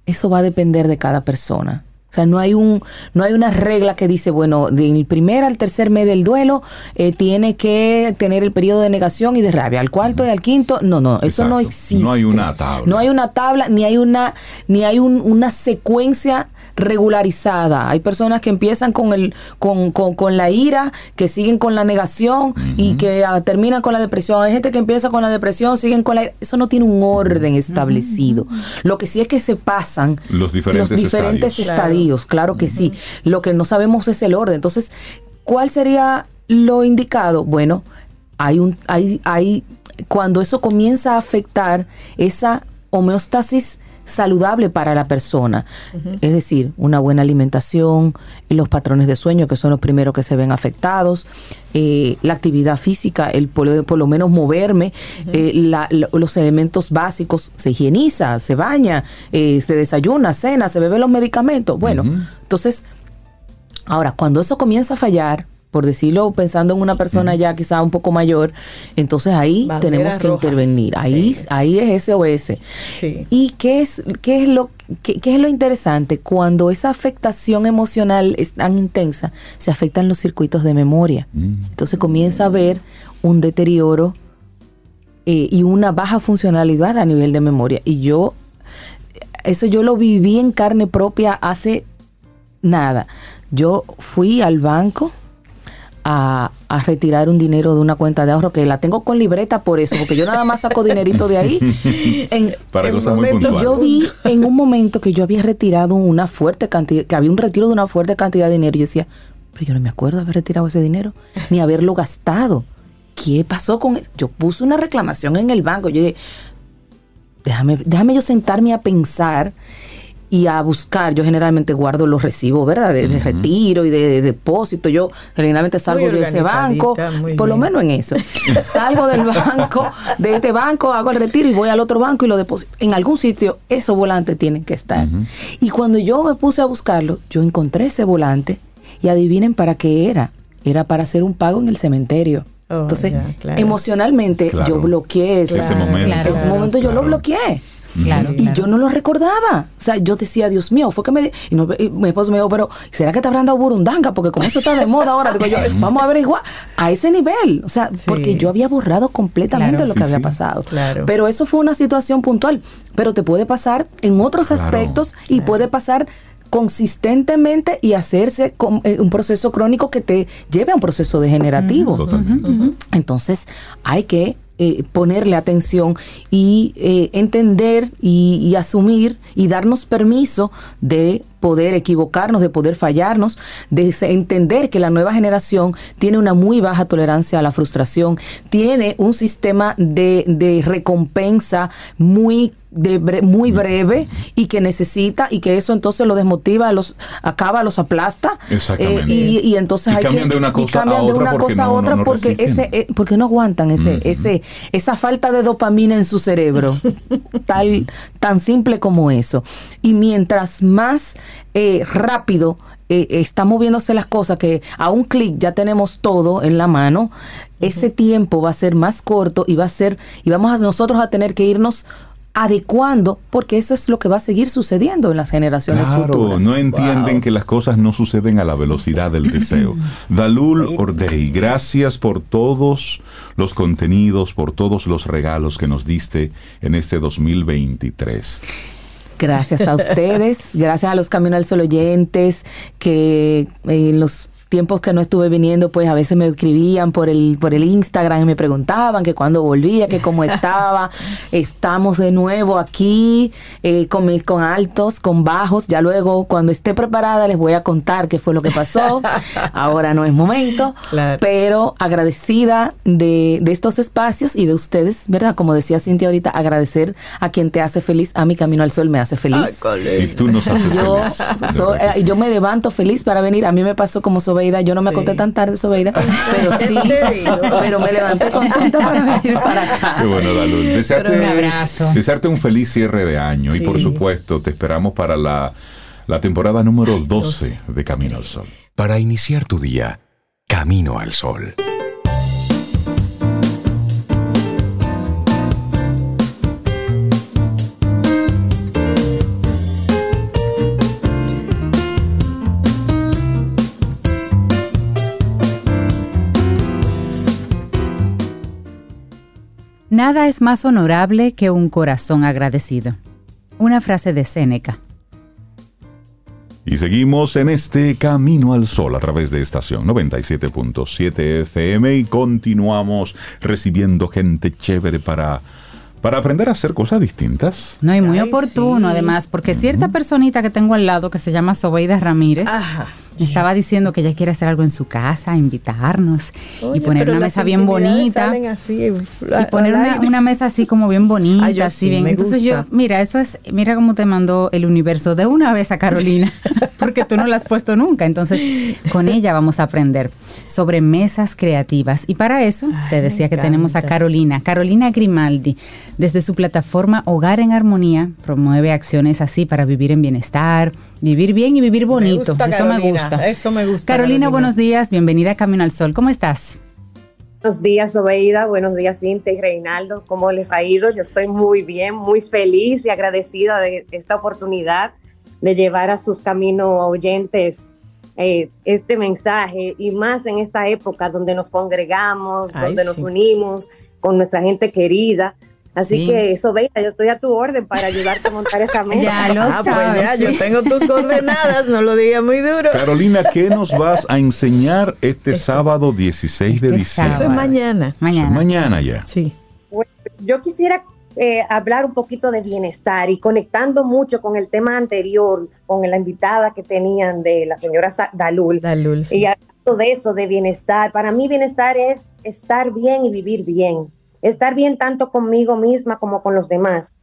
Eso va a depender de cada persona. O sea, no hay un, no hay una regla que dice, bueno, del primer al tercer mes del duelo eh, tiene que tener el periodo de negación y de rabia. Al cuarto y al quinto, no, no, eso no existe. No hay una tabla. No hay una tabla, ni hay una, ni hay un- una secuencia regularizada. Hay personas que empiezan con el, con, con, con la ira, que siguen con la negación y que ah, terminan con la depresión. Hay gente que empieza con la depresión, siguen con la ira. Eso no tiene un orden establecido. Lo que sí es que se pasan Los diferentes diferentes estadios. estadios, claro que sí. Lo que no sabemos es el orden. Entonces, ¿cuál sería lo indicado? Bueno, hay un, hay, hay, cuando eso comienza a afectar esa homeostasis saludable para la persona, es decir, una buena alimentación, los patrones de sueño que son los primeros que se ven afectados, eh, la actividad física, el por, por lo menos moverme, eh, la- los elementos básicos, se higieniza, se baña, eh, se desayuna, cena, se bebe los medicamentos. Bueno, entonces, ahora, cuando eso comienza a fallar, por decirlo, pensando en una persona ya quizá un poco mayor, entonces ahí Bandera tenemos que roja. intervenir. Ahí, Sí. ahí es SOS. Sí. ¿Y qué es, qué es lo qué, qué es lo interesante? Cuando esa afectación emocional es tan intensa, se afectan los circuitos de memoria. Entonces comienza a haber un deterioro eh, y una baja funcionalidad a nivel de memoria. Y yo, eso yo lo viví en carne propia hace nada. Yo fui al banco a, a retirar un dinero de una cuenta de ahorro que la tengo con libreta por eso, porque yo nada más saco dinerito de ahí. En- Para En cosas muy momentos puntuales. yo vi en un momento que yo había retirado una fuerte cantidad, que había un retiro de una fuerte cantidad de dinero. Y yo decía, pero yo no me acuerdo de haber retirado ese dinero, ni haberlo gastado. ¿Qué pasó con eso? Yo puse una reclamación en el banco. Yo dije, déjame, déjame yo sentarme a pensar y a buscar. Yo generalmente guardo los recibos, ¿verdad? De, de retiro y de, de depósito. Yo generalmente salgo Muy de ese banco, por lo menos en eso. Salgo del banco, de este banco, hago el retiro y voy al otro banco y lo deposito. En algún sitio esos volantes tienen que estar. Y cuando yo me puse a buscarlo, yo encontré ese volante y adivinen para qué era. Era para hacer un pago en el cementerio. Oh, Entonces, ya, claro. emocionalmente Claro. yo bloqueé ese, Ese momento. claro. ese momento yo lo bloqueé. Claro, Y claro. yo no lo recordaba. O sea, yo decía, Dios mío, fue que me... Y, no- y mi esposo me dijo, pero ¿será que te habrán dado burundanga? Porque como eso está de moda ahora, digo yo, vamos a averiguar a ese nivel. O sea, Sí. porque yo había borrado completamente Claro. lo que Sí, había sí. pasado. Claro. Pero eso fue una situación puntual. Pero te puede pasar en otros aspectos y puede pasar consistentemente y hacerse con, eh, un proceso crónico que te lleve a un proceso degenerativo. Totalmente. Entonces hay que eh, ponerle atención y eh, entender y, y asumir y darnos permiso de poder equivocarnos, de poder fallarnos, de entender que la nueva generación tiene una muy baja tolerancia a la frustración, tiene un sistema de, de recompensa muy de bre- muy breve y que necesita y que eso entonces lo desmotiva, los acaba, los aplasta Exactamente. eh, y, y entonces Y hay cambian que de una y cosa cambian a de otra una porque cosa a otra no porque resisten. ese eh, porque no aguantan ese ese esa falta de dopamina en su cerebro tal tan simple como eso y mientras más eh, rápido eh, está moviéndose las cosas que a un clic ya tenemos todo en la mano ese tiempo va a ser más corto y va a ser y vamos a nosotros a tener que irnos adecuando porque eso es lo que va a seguir sucediendo en las generaciones Claro, futuras no entienden que las cosas no suceden a la velocidad del deseo. Dalul Ordey, gracias por todos los contenidos, por todos los regalos que nos diste en este 2023. Gracias a ustedes, gracias a los Camino al Sol oyentes que en los tiempos que no estuve viniendo, pues a veces me escribían por el por el Instagram y me preguntaban que cuándo volvía, que cómo estaba. Estamos de nuevo aquí eh, con mis con altos, con bajos. Ya luego cuando esté preparada les voy a contar qué fue lo que pasó. Ahora no es momento, Claro. pero agradecida de, de estos espacios y de ustedes, ¿verdad? Como decía Cintia ahorita, agradecer a quien te hace feliz. A mi Camino al Sol me hace feliz. Y tú nos haces Yo, feliz, so- eh, yo me levanto feliz para venir. A mí me pasó como Sobeida. Yo no me acosté Sí. tan tarde, Sobeida, pero sí, pero me levanté contenta para venir para acá. Qué bueno, Dalul. Desearte, un abrazo. desearte un feliz cierre de año y por supuesto te esperamos para la, la temporada número 12 de Camino al Sol. Para iniciar tu día, Camino al Sol. Nada es más honorable que un corazón agradecido. Una frase de Séneca. Y seguimos en este Camino al Sol a través de estación 97.7 FM y continuamos recibiendo gente chévere para, para aprender a hacer cosas distintas. No, y muy Ay, oportuno sí. además, porque cierta personita que tengo al lado que se llama Sobeida Ramírez Ajá. Me estaba diciendo que ella quiere hacer algo en su casa, invitarnos y poner una mesa bien bonita. así, Y poner una, una mesa así como bien bonita, Ay, así sí, bien. Entonces yo, gusta. mira, eso es, mira cómo te mandó el universo de una vez a Carolina, porque tú no la has puesto nunca. Entonces, con ella vamos a aprender sobre mesas creativas. Y para eso, Ay, te decía que tenemos a. Carolina. Carolina Grimaldi, desde su plataforma Hogar en Armonía, promueve acciones así para vivir en bienestar, vivir bien y vivir bonito. gusta, eso me Carolina. Gusta. Eso me gusta. Carolina, buenos días. Bienvenida a Camino al Sol. ¿Cómo estás? Buenos días, Obeida. Buenos días, Cintia y Reinaldo. ¿Cómo les ha ido? Yo estoy muy bien, muy feliz y agradecida de esta oportunidad de llevar a sus caminos oyentes eh, este mensaje y más en esta época donde nos congregamos, donde nos unimos con nuestra gente querida. Así que eso, yo estoy a tu orden para ayudarte a montar esa mesa. Ya lo ah, pues sabes. yo tengo tus coordenadas, no lo diga muy duro. Carolina, ¿qué nos vas a enseñar este sábado 16 de este diciembre? Eso es mañana. Mañana. mañana ya. Sí. yo quisiera eh, hablar un poquito de bienestar y conectando mucho con el tema anterior, con la invitada que tenían de la señora Dalul. Dalul Y hablando de eso, de bienestar. Para mí bienestar es estar bien y vivir bien estar bien tanto conmigo misma como con los demás.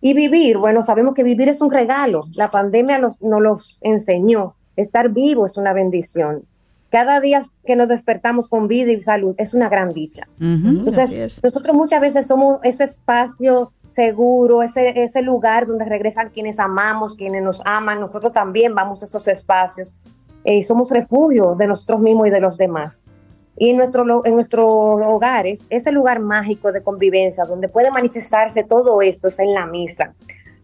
Y vivir, bueno, sabemos que vivir es un regalo. La pandemia nos, nos los enseñó. Estar vivo es una bendición. Cada día que nos despertamos con vida y salud es una gran dicha. Entonces, nosotros muchas veces somos ese espacio seguro, ese, ese lugar donde regresan quienes amamos, quienes nos aman. Nosotros también vamos a esos espacios. y eh, somos refugio de nosotros mismos y de los demás. Y en, nuestro, en nuestros hogares, ese lugar mágico de convivencia donde puede manifestarse todo esto es en la misa.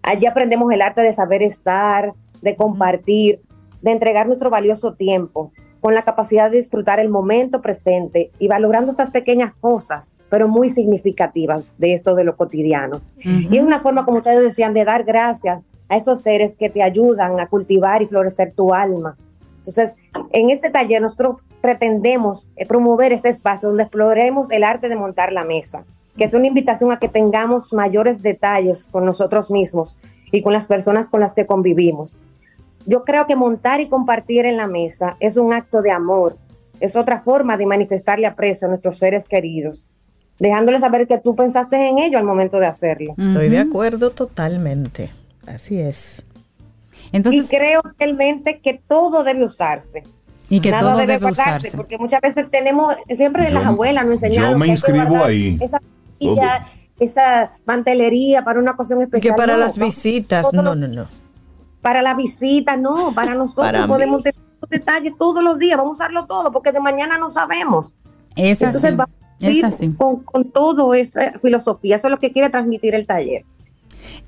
Allí aprendemos el arte de saber estar, de compartir, de entregar nuestro valioso tiempo, con la capacidad de disfrutar el momento presente y valorando estas pequeñas cosas, pero muy significativas de esto de lo cotidiano. Y es una forma, como ustedes decían, de dar gracias a esos seres que te ayudan a cultivar y florecer tu alma, entonces, en este taller nosotros pretendemos eh, promover este espacio donde exploremos el arte de montar la mesa, que es una invitación a que tengamos mayores detalles con nosotros mismos y con las personas con las que convivimos. Yo creo que montar y compartir en la mesa es un acto de amor, es otra forma de manifestarle aprecio a nuestros seres queridos, dejándoles saber que tú pensaste en ello al momento de hacerlo. Estoy de acuerdo totalmente, así es y creo realmente que todo debe usarse. Y que Nada todo debe, debe porque muchas veces tenemos, siempre las abuelas nos enseñaron. Yo me inscribo ahí. Esa, esa mantelería para una ocasión especial. Que para las visitas, no, no, no. Para la visita, no, para nosotros podemos tener detalles todos los días, vamos a usarlo todo, porque de mañana no sabemos. Es Entonces vamos a Con, con todo esa filosofía, eso es lo que quiere transmitir el taller.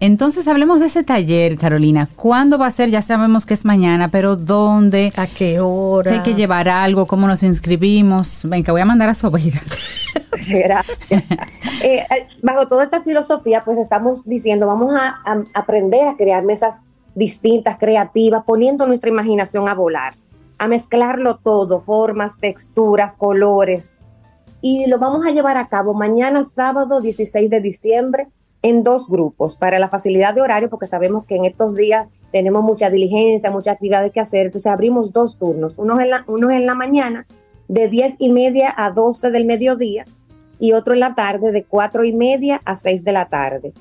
Entonces hablemos de ese taller, Carolina. ¿Cuándo va a ser? Ya sabemos que es mañana, pero ¿dónde? ¿A qué hora? Hay que llevar algo, ¿cómo nos inscribimos? Venga, voy a mandar a su vida. Gracias. Eh, eh, bajo toda esta filosofía, pues estamos diciendo, vamos a, aprender a crear mesas distintas, creativas, poniendo nuestra imaginación a volar, a mezclarlo todo, formas, texturas, colores. Y lo vamos a llevar a cabo mañana sábado 16 de diciembre en dos grupos para la facilidad de horario, porque sabemos que en estos días tenemos mucha diligencia, muchas actividades que hacer. Entonces abrimos dos turnos, uno en la, uno en la mañana de 10 y media a 12 del mediodía y otro en la tarde de 4 y media a 6 de la tarde.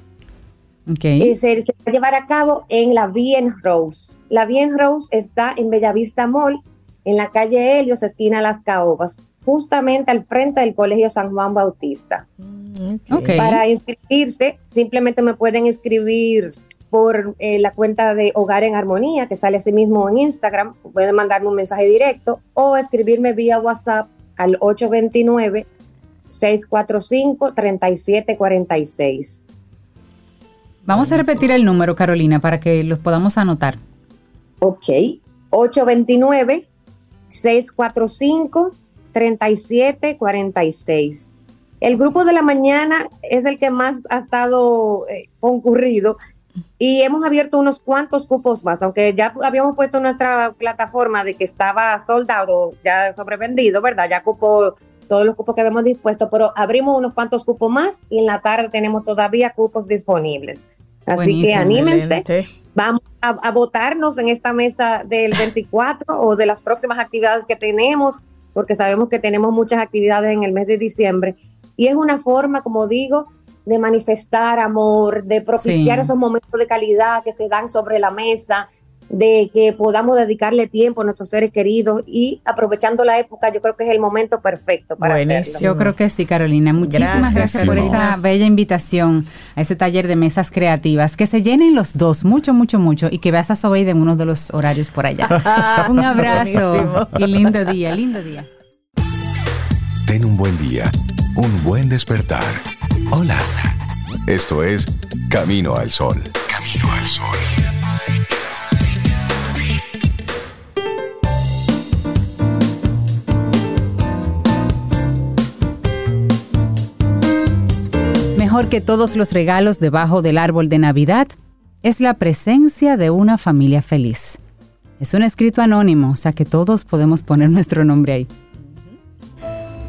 Okay. se, va a llevar a cabo en la Bien Rose. La Bien Rose está en Bellavista Mall, en la calle Helios, esquina Las Caobas, justamente al frente del Colegio San Juan Bautista. Para inscribirse, simplemente me pueden escribir por eh, la cuenta de Hogar en Armonía, que sale así mismo en Instagram. Pueden mandarme un mensaje directo o escribirme vía WhatsApp al 829-645-3746. Vamos a repetir el número, Carolina, para que los podamos anotar. Ok, 829 645 3746. El grupo de la mañana es el que más ha estado eh, concurrido y hemos abierto unos cuantos cupos más, aunque ya habíamos puesto en nuestra plataforma de que estaba soldado, ya sobrevendido, ¿verdad? Ya cupo todos los cupos que habíamos dispuesto, pero abrimos unos cuantos cupos más y en la tarde tenemos todavía cupos disponibles. Así que anímense. Vamos a, a votarnos en esta mesa del 24 o de las próximas actividades que tenemos porque sabemos que tenemos muchas actividades en el mes de diciembre. Y es una forma, como digo, de manifestar amor, de propiciar esos momentos de calidad que se dan sobre la mesa, de que podamos dedicarle tiempo a nuestros seres queridos y aprovechando la época, yo creo que es el momento perfecto para hacerlo. Yo creo que sí, Carolina. Muchísimas gracias, por esa bella invitación a ese taller de mesas creativas. Que se llenen los dos, mucho, mucho, mucho, y que veas a Sobeida en uno de los horarios por allá. Un abrazo y lindo día, lindo día. Ten un buen día, un buen despertar. Hola. Esto es Camino al Sol. Camino al Sol. Mejor que todos los regalos debajo del árbol de Navidad es la presencia de una familia feliz. Es un escrito anónimo, o sea que todos podemos poner nuestro nombre ahí.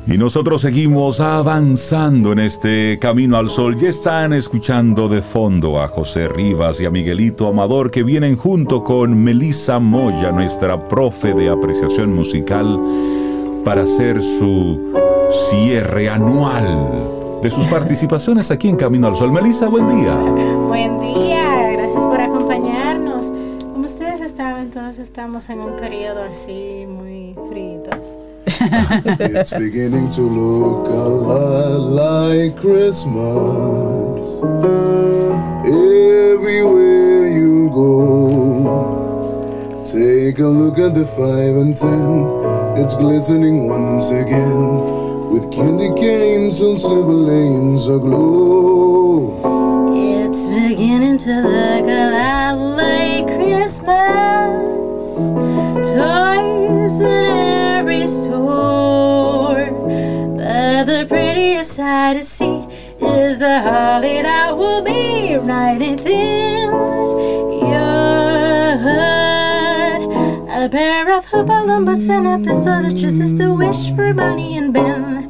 Y nosotros seguimos avanzando en este camino al sol. Ya están escuchando de fondo a José Rivas y a Miguelito Amador que vienen junto con Melissa Moya, nuestra profe de apreciación musical, para hacer su cierre anual de sus participaciones aquí en Camino al Sol. Melissa, buen día. Buen día, gracias por acompañarnos. Como ustedes estaban, todos estamos en un periodo así muy frito. it's beginning to look a lot like Christmas. Everywhere you go, take a look at the five and ten. It's glistening once again with candy canes and silver lanes aglow. It's beginning to look a lot like Christmas. Toys in every store. But the prettiest sight to see is the holly that will be right within your heart. A pair of hoopa boots and a pistol that just is the wish for Bonnie and Ben.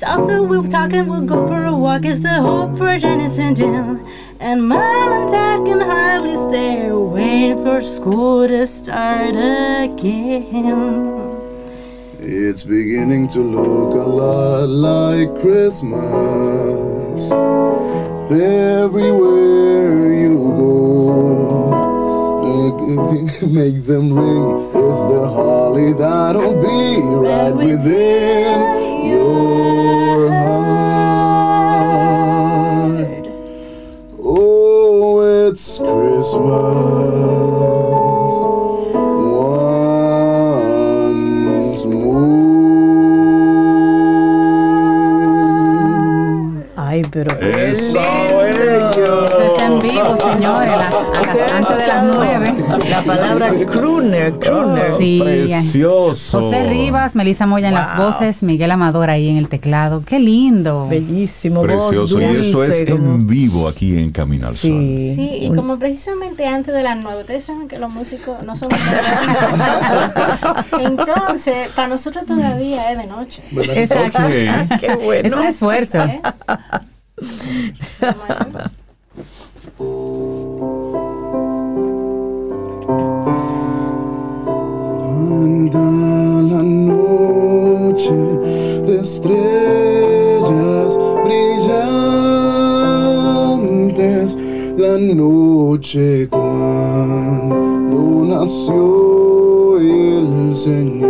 Dolls that we'll talk and we'll go for a walk is the hope for Janice and Jim. And mom and dad can hardly stay waiting for school to start again. It's beginning to look a lot like Christmas. Everywhere you go, make them ring. It's the holly that'll be right within your heart. Oh, it's Christmas. Ay, pero Eso, es en vivo, señores, a las, a las- antes de las nueve. La palabra crooner, crooner. Sí. Precioso. José Rivas, Melissa Moya en las voces, Miguel Amador ahí en el teclado. Qué lindo. Bellísimo, Precioso. voz Y eso es como- en vivo aquí en Camino al Sol. Sí. Sí, y como precisamente antes de las nueve, ustedes saben que los músicos no somos Entonces, para nosotros todavía es de noche. Exacto. Qué bueno. Es un esfuerzo. ¿eh? Anda la noche de estrellas brillantes, la noche cuando nació el Señor.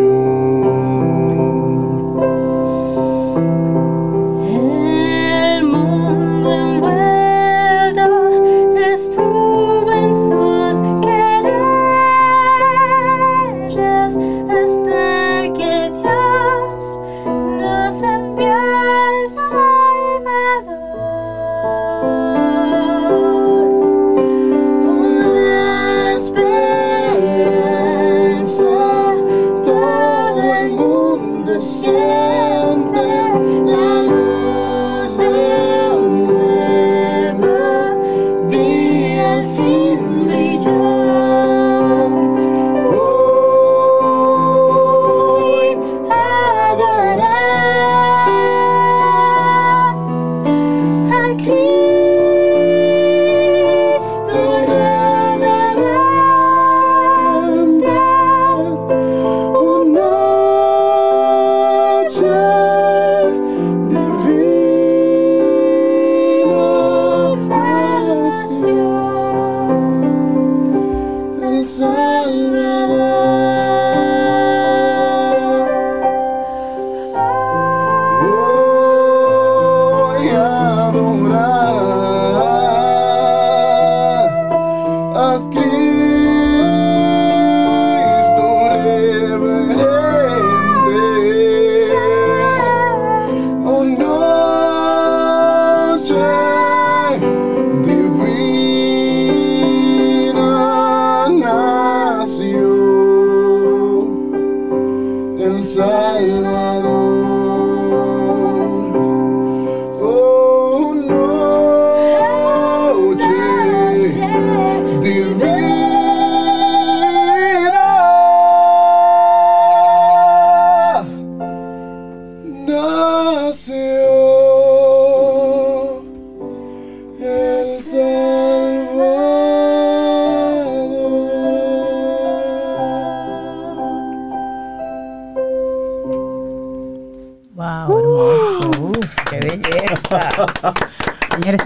Señores,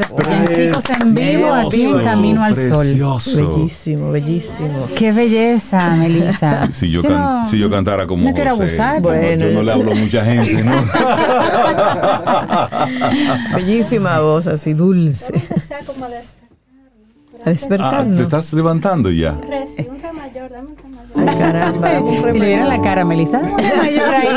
en vivo aquí en Camino al Sol. Precioso. Bellísimo, bellísimo. Qué belleza, Melissa. Si yo, Yo can- no- si yo cantara como no José, abusar. Bueno. yo no le hablo a mucha gente, ¿no? Bellísima voz, así dulce. sea como despertar. A Ah, te estás levantando ya. Un re, sí, un re mayor, dame un re mayor. Ay, caramba, Si le la cara, Melissa, dame un mayor ahí.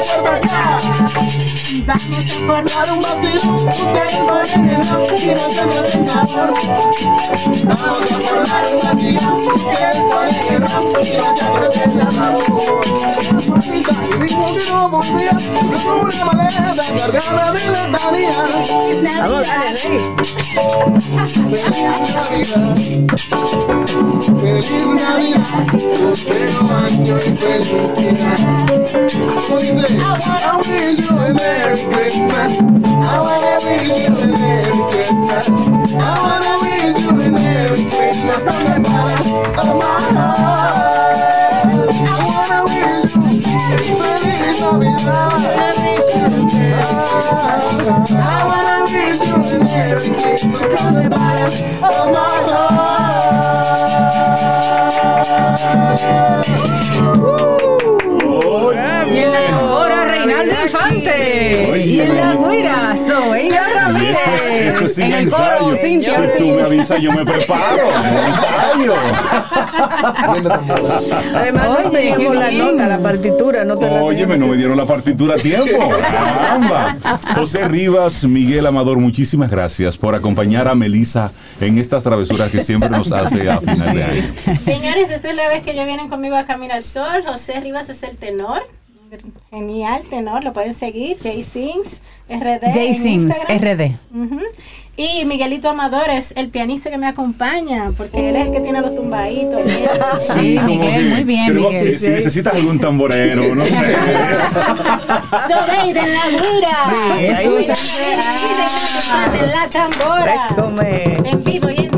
ya. Vamos a un ustedes ponen el rock y nosotros el sabor. Vamos a un ustedes y nosotros el. Y que no una cargada de. Feliz Navidad, feliz Navidad, y felicidad. I wanna wish you a Merry Christmas. I wanna wish you a Merry Christmas. I wanna wish you a Merry Christmas from the bottom of my heart. I wanna wish you feliz Navidad. I wanna wish you a Merry Christmas from the bottom of my Y en la tambora, Reinaldo Infante. Oye. Y en la esto, Ramírez. es- esto es sin en el ensayo. coro, Cintia si tú me avisas, yo me preparo. ensayo. Además, no Oye, teníamos qué la nota, la partitura, no te la Óyeme, teníamos. no me dieron la partitura a tiempo. Caramba. José Rivas, Miguel Amador, muchísimas gracias por acompañar a Melisa en estas travesuras que siempre nos hace a final de año. Señores, esta es la vez que ellos vienen conmigo a Camino al Sol. José Rivas es el tenor. Genial, tenor, lo pueden seguir. Jay Sings, RD. Jay Sings. RD. Y Miguelito Amador es el pianista que me acompaña, porque él es el que tiene los tumbaditos. Sí, Miguel, muy bien, Miguel. si necesitas algún tamborero, no sé. Sobeida en la guira. Sí, ahí está. la tambora. En vivo y en.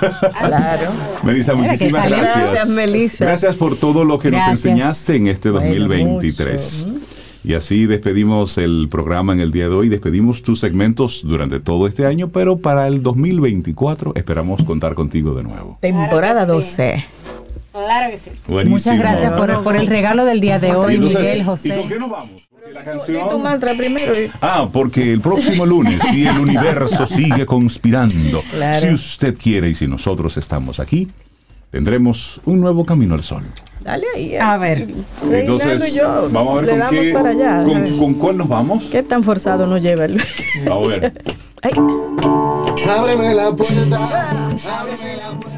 Claro. Melissa, muchísimas gracias. Gracias, Melissa. Gracias por todo lo que Gracias. nos enseñaste en este Bueno, 2023. Y así despedimos el programa en el día de hoy, despedimos tus segmentos durante todo este año, pero para el 2024 esperamos contar contigo de nuevo. Temporada Claro que sí. 12. Claro que sí. Buenísimo. Muchas gracias por, por el regalo del día de Y hoy, entonces, Miguel ¿Y José. con qué nos vamos? Porque la tu mantra primero. y- Ah, porque el próximo lunes, si el universo sigue conspirando, Claro. si usted quiere y si nosotros estamos aquí, tendremos un nuevo camino al sol. Dale ahí. eh. A ver. Entonces, y yo vamos a ver le con damos qué, para allá. con, cuál nos vamos. ¿Qué tan forzado nos lleva el... A ver. Ay, Ábreme la puerta.